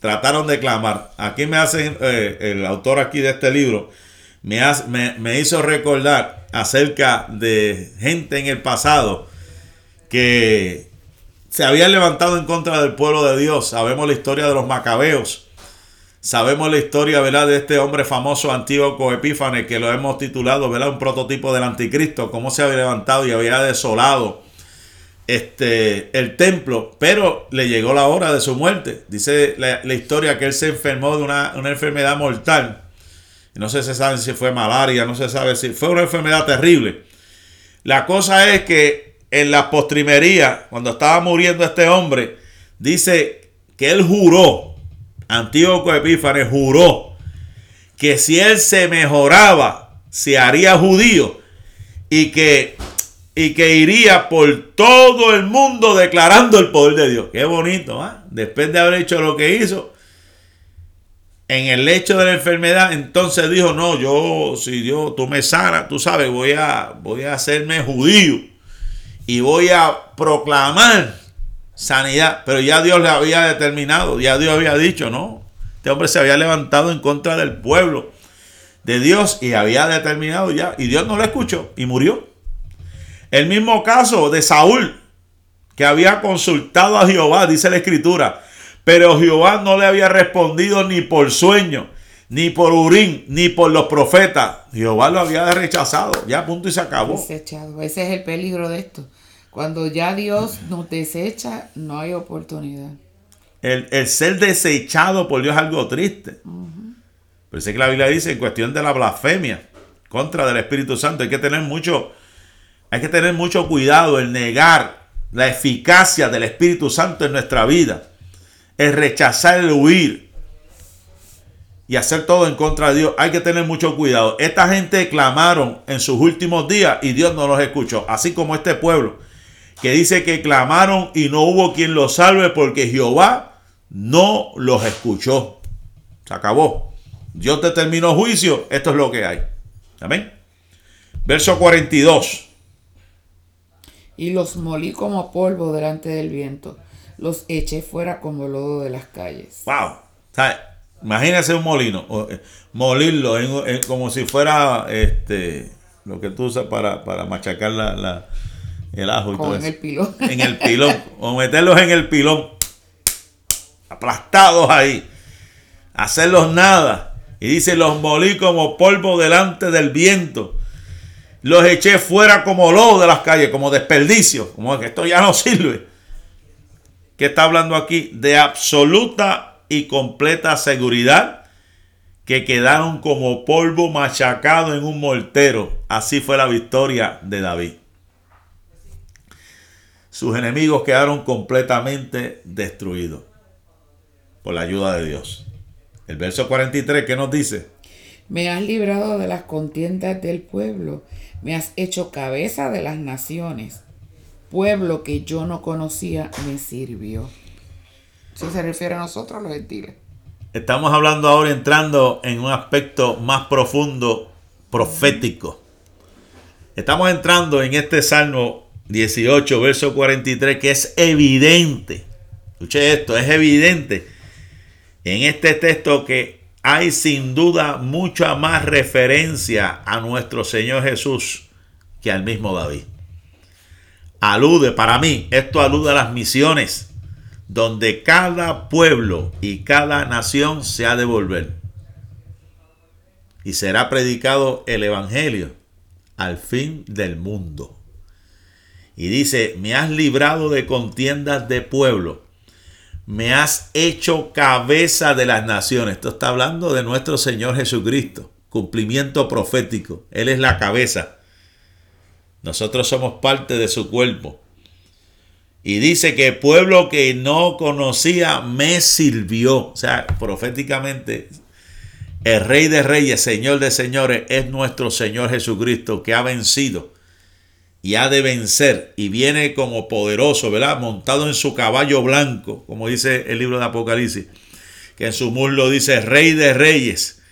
trataron de clamar. Aquí me hacen, eh, el autor aquí de este libro, me, me hizo recordar acerca de gente en el pasado que se había levantado en contra del pueblo de Dios. Sabemos la historia de los macabeos. Sabemos la historia, ¿verdad? De este hombre famoso Antíoco Epífanes, que lo hemos titulado, ¿verdad? Un prototipo del anticristo, cómo se había levantado y había desolado este, el templo, pero le llegó la hora de su muerte. Dice la, historia que él se enfermó de una, una enfermedad mortal no se sabe si fue malaria, no se sabe si fue una enfermedad terrible. La cosa es que en la postrimería, cuando estaba muriendo este hombre, dice que él juró, Antíoco Epífanes juró, que si él se mejoraba, se haría judío y que, y que iría por todo el mundo declarando el poder de Dios. Qué bonito, ¿ah? Después de haber hecho lo que hizo, en el lecho de la enfermedad, entonces dijo, no, yo, si Dios, tú me sanas, tú sabes, voy a, voy a hacerme judío y voy a proclamar sanidad. Pero ya Dios le había determinado, ya Dios había dicho, no, este hombre se había levantado en contra del pueblo de Dios y había determinado ya, y Dios no lo escuchó y murió. El mismo caso de Saúl, que había consultado a Jehová, dice la escritura, pero Jehová no le había respondido ni por sueño, ni por Urín, ni por los profetas. Jehová lo había rechazado. Ya punto y se acabó. Ese es el peligro de esto. Cuando ya Dios nos desecha, no hay oportunidad. El, ser desechado por Dios es algo triste. Pero sé que la Biblia dice en cuestión de la blasfemia contra del Espíritu Santo, hay que tener mucho, hay que tener mucho cuidado en negar la eficacia del Espíritu Santo en nuestra vida el rechazar, el huir y hacer todo en contra de Dios. Hay que tener mucho cuidado. Esta gente clamaron en sus últimos días y Dios no los escuchó. Así como este pueblo que dice que clamaron y no hubo quien los salve porque Jehová no los escuchó. Se acabó. Dios determinó juicio. Esto es lo que hay. Amén. Verso 42. Y los molí como polvo delante del viento los eché fuera como lodo de las calles. ¡Wow! imagínese un molino, eh, molirlo como si fuera este lo que tú usas para, machacar la, el ajo y todo en el pilón. En el pilón. o meterlos en el pilón. Aplastados ahí. Hacerlos nada. Y dice, los molí como polvo delante del viento. Los eché fuera como lodo de las calles, como desperdicio. Como que esto ya no sirve que está hablando aquí de absoluta y completa seguridad que quedaron como polvo machacado en un mortero. Así fue la victoria de David. Sus enemigos quedaron completamente destruidos por la ayuda de Dios. El verso 43, ¿qué nos dice? Me has librado de las contiendas del pueblo, me has hecho cabeza de las naciones pueblo que yo no conocía me sirvió. Eso se refiere a nosotros los gentiles. Estamos hablando ahora entrando en un aspecto más profundo, profético. Estamos entrando en este Salmo 18, verso 43, que es evidente. Escuche esto, es evidente en este texto que hay sin duda mucha más referencia a nuestro Señor Jesús que al mismo David alude, para mí, esto alude a las misiones, donde cada pueblo y cada nación se ha de volver. Y será predicado el Evangelio al fin del mundo. Y dice, me has librado de contiendas de pueblo, me has hecho cabeza de las naciones. Esto está hablando de nuestro Señor Jesucristo, cumplimiento profético. Él es la cabeza. Nosotros somos parte de su cuerpo. Y dice que pueblo que no conocía me sirvió. O sea, proféticamente, el Rey de Reyes, Señor de Señores, es nuestro Señor Jesucristo que ha vencido y ha de vencer y viene como poderoso, ¿verdad? Montado en su caballo blanco, como dice el libro de Apocalipsis, que en su muslo dice Rey de Reyes,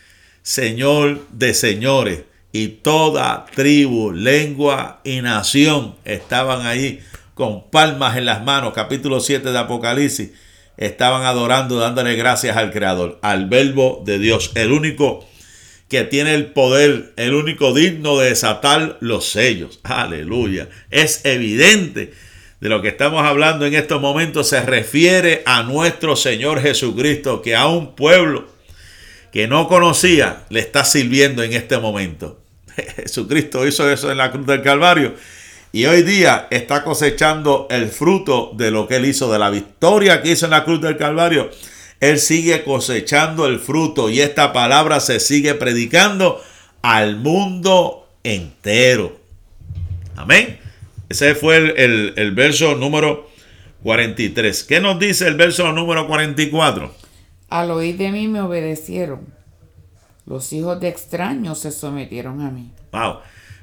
Señor de Señores y toda tribu, lengua y nación estaban ahí con palmas en las manos, capítulo 7 de Apocalipsis, estaban adorando, dándole gracias al Creador, al Verbo de Dios, el único que tiene el poder, el único digno de desatar los sellos. Aleluya. Es evidente de lo que estamos hablando en estos momentos se refiere a nuestro Señor Jesucristo, que a un pueblo que no conocía le está sirviendo en este momento. Jesucristo hizo eso en la cruz del Calvario. Y hoy día está cosechando el fruto de lo que él hizo, de la victoria que hizo en la cruz del Calvario. Él sigue cosechando el fruto y esta palabra se sigue predicando al mundo entero. Amén. Ese fue el, el verso número 43. ¿Qué nos dice el verso número 44? Al oír de mí me obedecieron. Los hijos de extraños se sometieron a mí. Wow.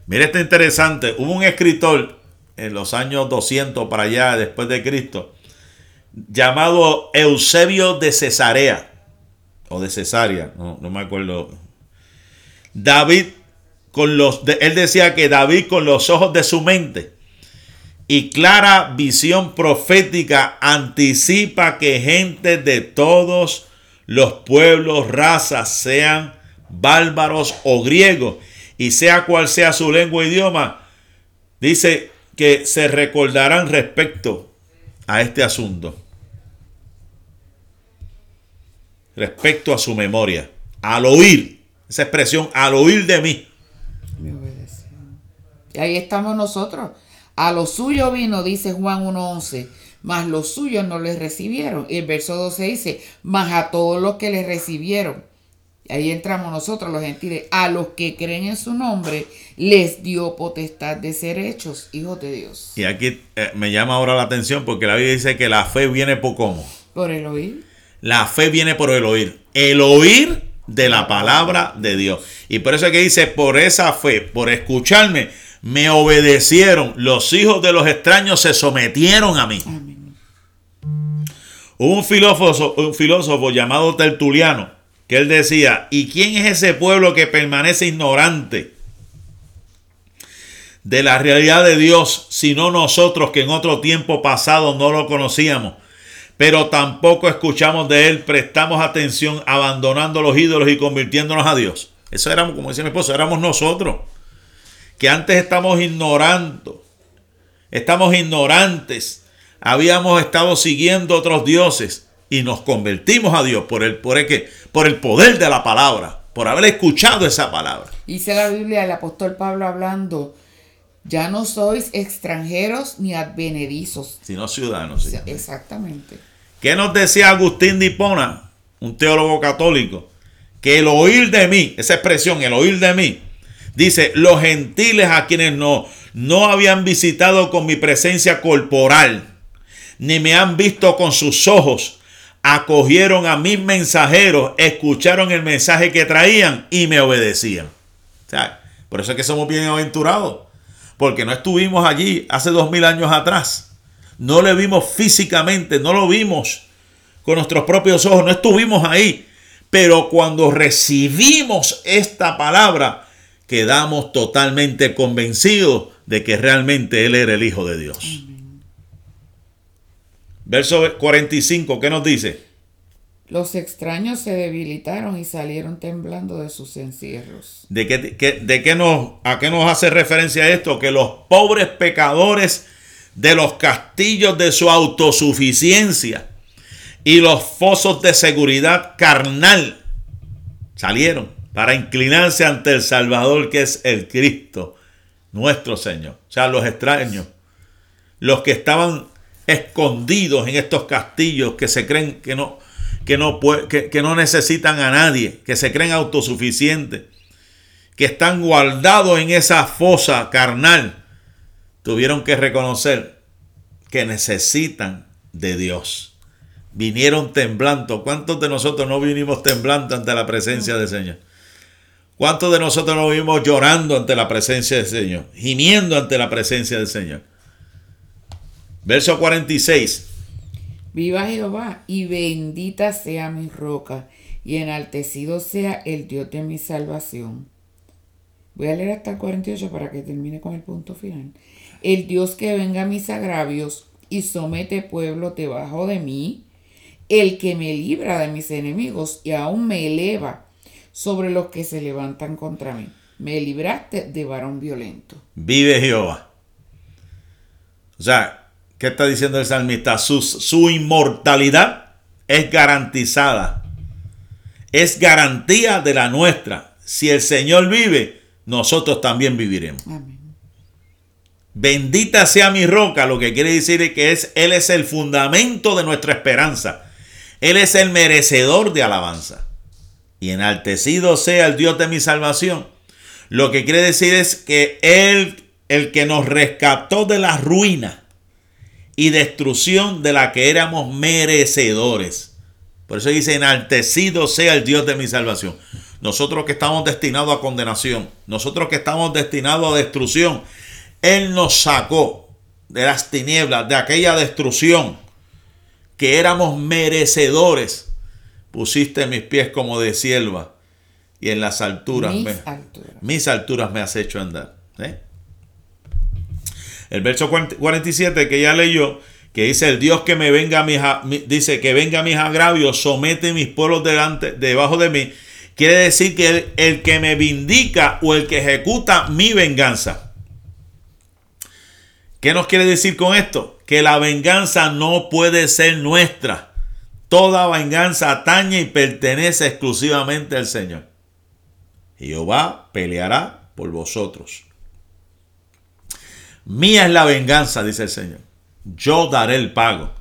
Mire, esto interesante. Hubo un escritor en los años 200 para allá, después de Cristo, llamado Eusebio de Cesarea. O de Cesarea, no, me acuerdo. David, con los, él decía que David con los ojos de su mente y clara visión profética anticipa que gente de todos los pueblos, razas, sean bárbaros o griegos, y sea cual sea su lengua e idioma, dice que se recordarán respecto a este asunto. Respecto a su memoria. Al oír, esa expresión, al oír de mí. Y ahí estamos nosotros. A lo suyo vino, dice Juan 1.11, mas los suyos no les recibieron. Y el verso 12 dice, mas a todos los que les recibieron. Ahí entramos nosotros los gentiles. A los que creen en su nombre, les dio potestad de ser hechos hijos de Dios. Y aquí eh, me llama ahora la atención porque la Biblia dice que la fe viene por cómo. Por el oír. La fe viene por el oír. El oír de la palabra de Dios. Y por eso es que dice, por esa fe, por escucharme, me obedecieron. Los hijos de los extraños se sometieron a mí. Hubo un filósofo, un filósofo llamado Tertuliano que él decía, ¿y quién es ese pueblo que permanece ignorante de la realidad de Dios, sino nosotros que en otro tiempo pasado no lo conocíamos? Pero tampoco escuchamos de él, prestamos atención abandonando los ídolos y convirtiéndonos a Dios. Eso éramos, como decía mi esposo, éramos nosotros que antes estamos ignorando, estamos ignorantes, habíamos estado siguiendo otros dioses y nos convertimos a Dios por el, por el, por el poder de la palabra, por haber escuchado esa palabra. Dice la Biblia, el apóstol Pablo hablando, ya no sois extranjeros ni advenedizos. Sino ciudadanos. Exactamente. ¿Qué nos decía Agustín de Hipona, un teólogo católico? Que el oír de mí, esa expresión, el oír de mí, Dice, los gentiles a quienes no, no habían visitado con mi presencia corporal, ni me han visto con sus ojos, acogieron a mis mensajeros, escucharon el mensaje que traían y me obedecían. por eso es que somos bien aventurados, porque no estuvimos allí hace dos mil años atrás. No le vimos físicamente, no lo vimos con nuestros propios ojos, no estuvimos ahí. Pero cuando recibimos esta palabra, quedamos totalmente convencidos de que realmente Él era el Hijo de Dios. Verso 45, ¿qué nos dice? Los extraños se debilitaron y salieron temblando de sus encierros. ¿De, qué, de qué nos, a qué nos hace referencia esto? Que los pobres pecadores de los castillos de su autosuficiencia y los fosos de seguridad carnal salieron para inclinarse ante el Salvador que es el Cristo, nuestro Señor. O sea, los extraños, los que estaban escondidos en estos castillos que se creen que no, que no, que, no necesitan a nadie, que se creen autosuficientes, que están guardados en esa fosa carnal, tuvieron que reconocer que necesitan de Dios. Vinieron temblando. ¿Cuántos de nosotros no vinimos temblando ante la presencia del Señor? ¿Cuántos de nosotros nos vimos llorando ante la presencia del Señor? Gimiendo ante la presencia del Señor. Verso 46. Viva Jehová y bendita sea mi roca y enaltecido sea el Dios de mi salvación. Voy a leer hasta el 48 para que termine con el punto final. El Dios que venga a mis agravios y somete pueblo debajo de mí, el que me libra de mis enemigos y aún me eleva sobre los que se levantan contra mí. Me libraste de varón violento. Vive Jehová. O sea, ¿qué está diciendo el salmista? Su, su inmortalidad es garantizada. Es garantía de la nuestra. Si el Señor vive, nosotros también viviremos. Amén. Bendita sea mi roca, lo que quiere decir que es, Él es el fundamento de nuestra esperanza. Él es el merecedor de alabanza y enaltecido sea el Dios de mi salvación. Lo que quiere decir es que Él el que nos rescató de la ruina y destrucción de la que éramos merecedores. Por eso dice, enaltecido sea el Dios de mi salvación. Nosotros que estamos destinados a condenación, nosotros que estamos destinados a destrucción, Él nos sacó de las tinieblas, de aquella destrucción que éramos merecedores. Pusiste mis pies como de sierva y en las alturas, Mis me, alturas. mis alturas me has hecho andar. ¿eh? El verso 47 que ya leyó, que dice el Dios que me venga a mis, dice que venga a mis agravios, somete mis pueblos delante, debajo de mí. Quiere decir que el, el que me vindica o el que ejecuta mi venganza. ¿Qué nos quiere decir con esto? Que la venganza no puede ser nuestra. Toda venganza atañe y pertenece exclusivamente al Señor. Jehová peleará por vosotros. Mía es la venganza, dice el Señor. Yo daré el pago.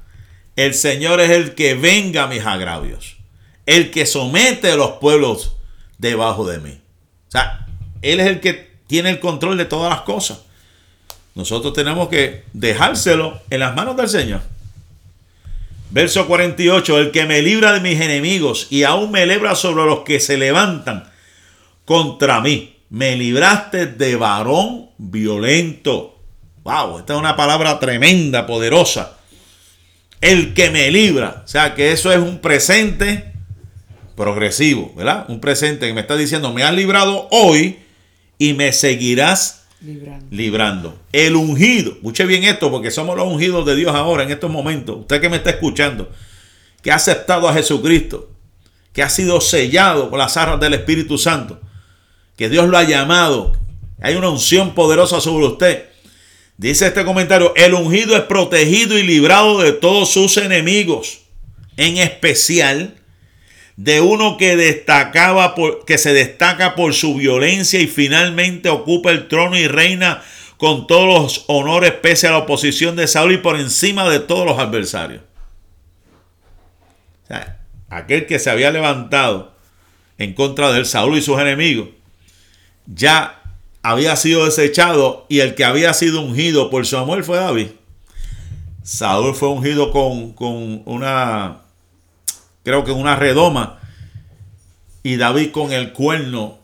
El Señor es el que venga mis agravios. El que somete a los pueblos debajo de mí. O sea, Él es el que tiene el control de todas las cosas. Nosotros tenemos que dejárselo en las manos del Señor. Verso 48, el que me libra de mis enemigos y aún me libra sobre los que se levantan contra mí. Me libraste de varón violento. Wow, esta es una palabra tremenda, poderosa. El que me libra. O sea que eso es un presente progresivo, ¿verdad? Un presente que me está diciendo, me has librado hoy y me seguirás Librando. librando. El ungido, escuche bien esto porque somos los ungidos de Dios ahora en estos momentos. Usted que me está escuchando, que ha aceptado a Jesucristo, que ha sido sellado con las arras del Espíritu Santo, que Dios lo ha llamado, hay una unción poderosa sobre usted. Dice este comentario, el ungido es protegido y librado de todos sus enemigos, en especial de uno que destacaba por, que se destaca por su violencia y finalmente ocupa el trono y reina con todos los honores pese a la oposición de Saúl y por encima de todos los adversarios. Aquel que se había levantado en contra de Saúl y sus enemigos, ya había sido desechado y el que había sido ungido por Samuel fue David. Saúl fue ungido con, con una creo que una redoma, y David con el cuerno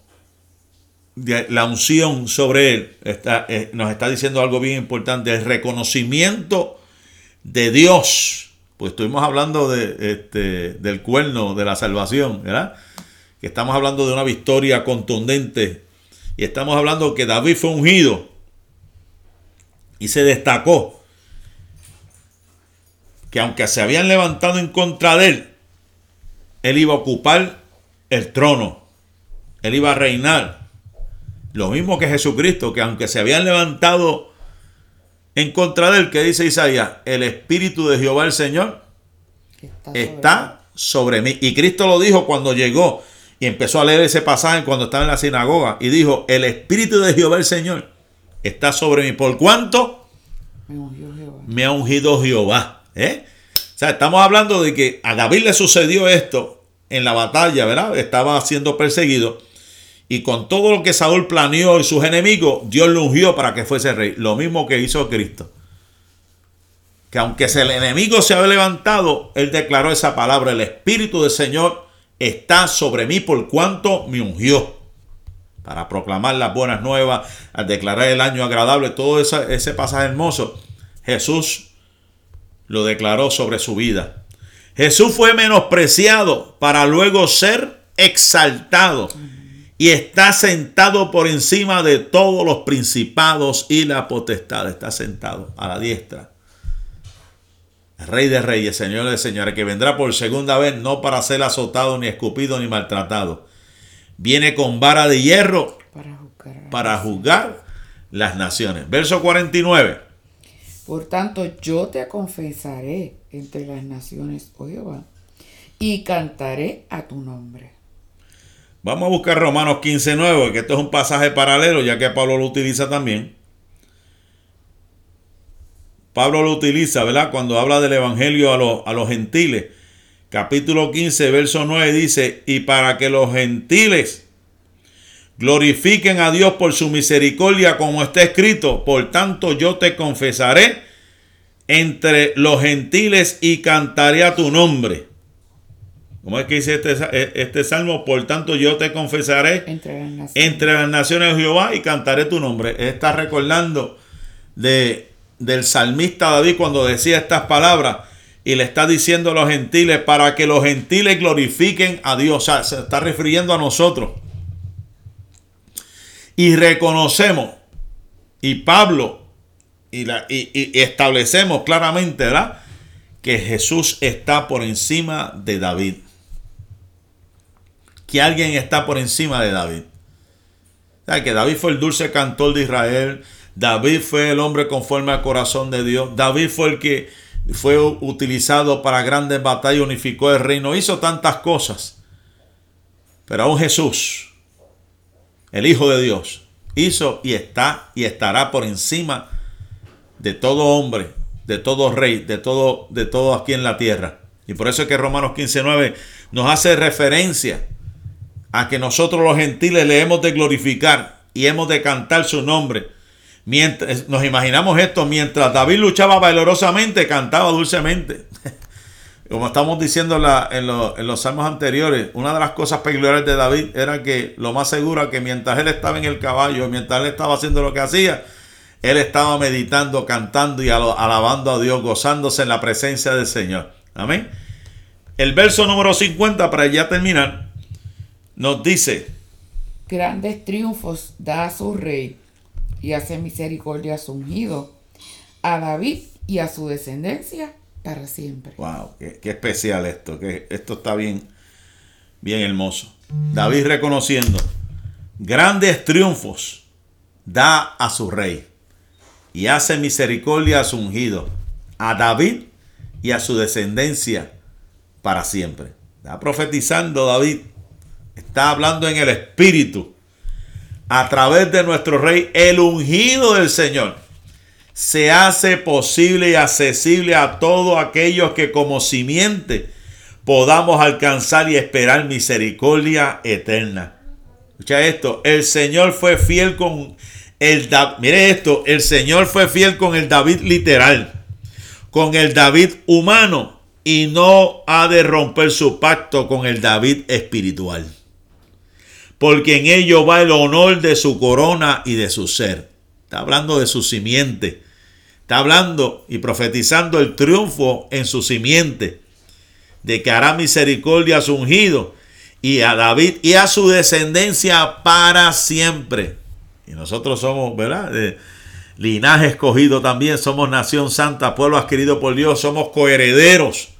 de la unción sobre él, está, eh, nos está diciendo algo bien importante, el reconocimiento de Dios. Pues estuvimos hablando de, este, del cuerno de la salvación, ¿verdad? Que estamos hablando de una victoria contundente y estamos hablando que David fue ungido y se destacó que aunque se habían levantado en contra de él, él iba a ocupar el trono. Él iba a reinar. Lo mismo que Jesucristo, que aunque se habían levantado en contra de él, que dice Isaías, el Espíritu de Jehová el Señor Está sobre está sobre mí. Y Cristo lo dijo cuando llegó y empezó a leer ese pasaje cuando estaba en la sinagoga. Y dijo, el Espíritu de Jehová el Señor está sobre mí. ¿Por cuánto? Me ungió Jehová. me ha ungido Jehová. ¿eh? O sea, estamos hablando de que a David le sucedió esto en la batalla, ¿verdad? Estaba siendo perseguido. Y con todo lo que Saúl planeó y sus enemigos, Dios lo ungió para que fuese rey. Lo mismo que hizo Cristo. Que aunque el enemigo se había levantado, él declaró esa palabra, el Espíritu del Señor está sobre mí por cuanto me ungió. Para proclamar las buenas nuevas, declarar el año agradable, todo ese pasaje hermoso, Jesús lo declaró sobre su vida. Jesús fue menospreciado para luego ser exaltado y está sentado por encima de todos los principados y la potestad. Está sentado a la diestra. Rey de Reyes, Señor de Señores, que vendrá por segunda vez no para ser azotado, ni escupido, ni maltratado. Viene con vara de hierro Para juzgar. para juzgar las naciones. Verso 49. Por tanto, yo te confesaré entre las naciones, oh Jehová, y cantaré a tu nombre. Vamos a buscar Romanos 15.9, que esto es un pasaje paralelo, ya que Pablo lo utiliza también. Pablo lo utiliza, ¿verdad? Cuando habla del Evangelio a, los- a los gentiles. Capítulo 15, verso 9 dice, y para que los gentiles Glorifiquen a Dios por su misericordia, como está escrito. Por tanto, yo te confesaré entre los gentiles y cantaré a tu nombre. ¿Cómo es que dice este, este salmo? Por tanto, yo te confesaré entre las, naciones, de Jehová y cantaré tu nombre. Está recordando de, del salmista David cuando decía estas palabras y le está diciendo a los gentiles para que los gentiles glorifiquen a Dios. O sea, se está refiriendo a nosotros y reconocemos, y Pablo, y, la, y, establecemos claramente, ¿verdad? Que Jesús está por encima de David. Que alguien está por encima de David. Que David fue el dulce cantor de Israel. David fue el hombre conforme al corazón de Dios. David fue el que fue utilizado para grandes batallas, unificó el reino, hizo tantas cosas. Pero aún Jesús, el Hijo de Dios, hizo y está y estará por encima de todo hombre, de todo rey, de todo, de todo aquí en la tierra. Y por eso es que Romanos 15:9 nos hace referencia a que nosotros los gentiles le hemos de glorificar y hemos de cantar su nombre. Mientras nos imaginamos esto, mientras David luchaba valorosamente, cantaba dulcemente. Como estamos diciendo en, los salmos anteriores, una de las cosas peculiares de David era que lo más seguro es que mientras él estaba en el caballo, mientras él estaba haciendo lo que hacía, él estaba meditando, cantando y alabando a Dios, gozándose en la presencia del Señor. Amén. El verso número 50, para ya terminar, nos dice, grandes triunfos da a su rey y hace misericordia a su ungido, a David y a su descendencia para siempre. Wow, qué, especial esto, que esto está bien, bien hermoso. David reconociendo grandes triunfos da a su rey y hace misericordia a su ungido, a David y a su descendencia para siempre. Está profetizando David, está hablando en el espíritu a través de nuestro rey, el ungido del Señor se hace posible y accesible a todos aquellos que como simiente podamos alcanzar y esperar misericordia eterna. Escucha esto, el Señor fue fiel con el mire esto, el Señor fue fiel con el David literal, con el David humano y no ha de romper su pacto con el David espiritual. Porque en ello va el honor de su corona y de su ser. Está hablando de su simiente Está hablando y profetizando el triunfo en su simiente, de que hará misericordia a su ungido y a David y a su descendencia para siempre. Y nosotros somos, ¿verdad? De linaje escogido también, somos nación santa, pueblo adquirido por Dios, somos coherederos.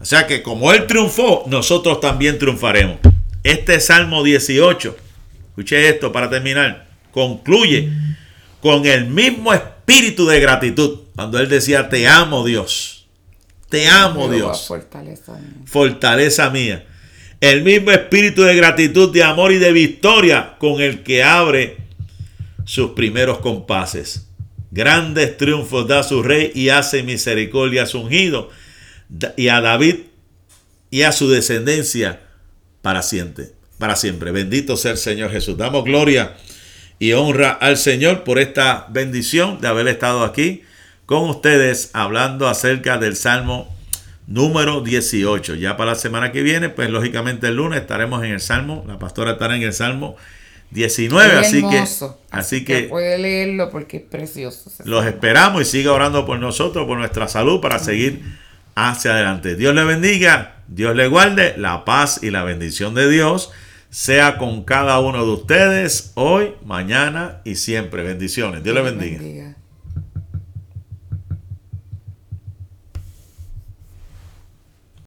O sea que como Él triunfó, nosotros también triunfaremos. Este Salmo 18, escuche esto para terminar, concluye con el mismo espíritu de gratitud. Cuando él decía, te amo Dios. Te amo Dios. Fortaleza mía. Fortaleza mía. El mismo espíritu de gratitud, de amor y de victoria con el que abre sus primeros compases. Grandes triunfos da su rey y hace misericordia a su ungido y a David y a su descendencia para siempre. Para siempre. Bendito sea el Señor Jesús. Damos gloria y honra al Señor por esta bendición de haber estado aquí con ustedes hablando acerca del Salmo número 18. Ya para la semana que viene, pues lógicamente el lunes estaremos en el Salmo, la pastora estará en el Salmo 19, así que, así, que, puede leerlo porque es precioso. Los esperamos y siga orando por nosotros, por nuestra salud, para seguir hacia adelante. Dios le bendiga, Dios le guarde, la paz y la bendición de Dios sea con cada uno de ustedes hoy, mañana y siempre. Bendiciones. Dios, le bendiga.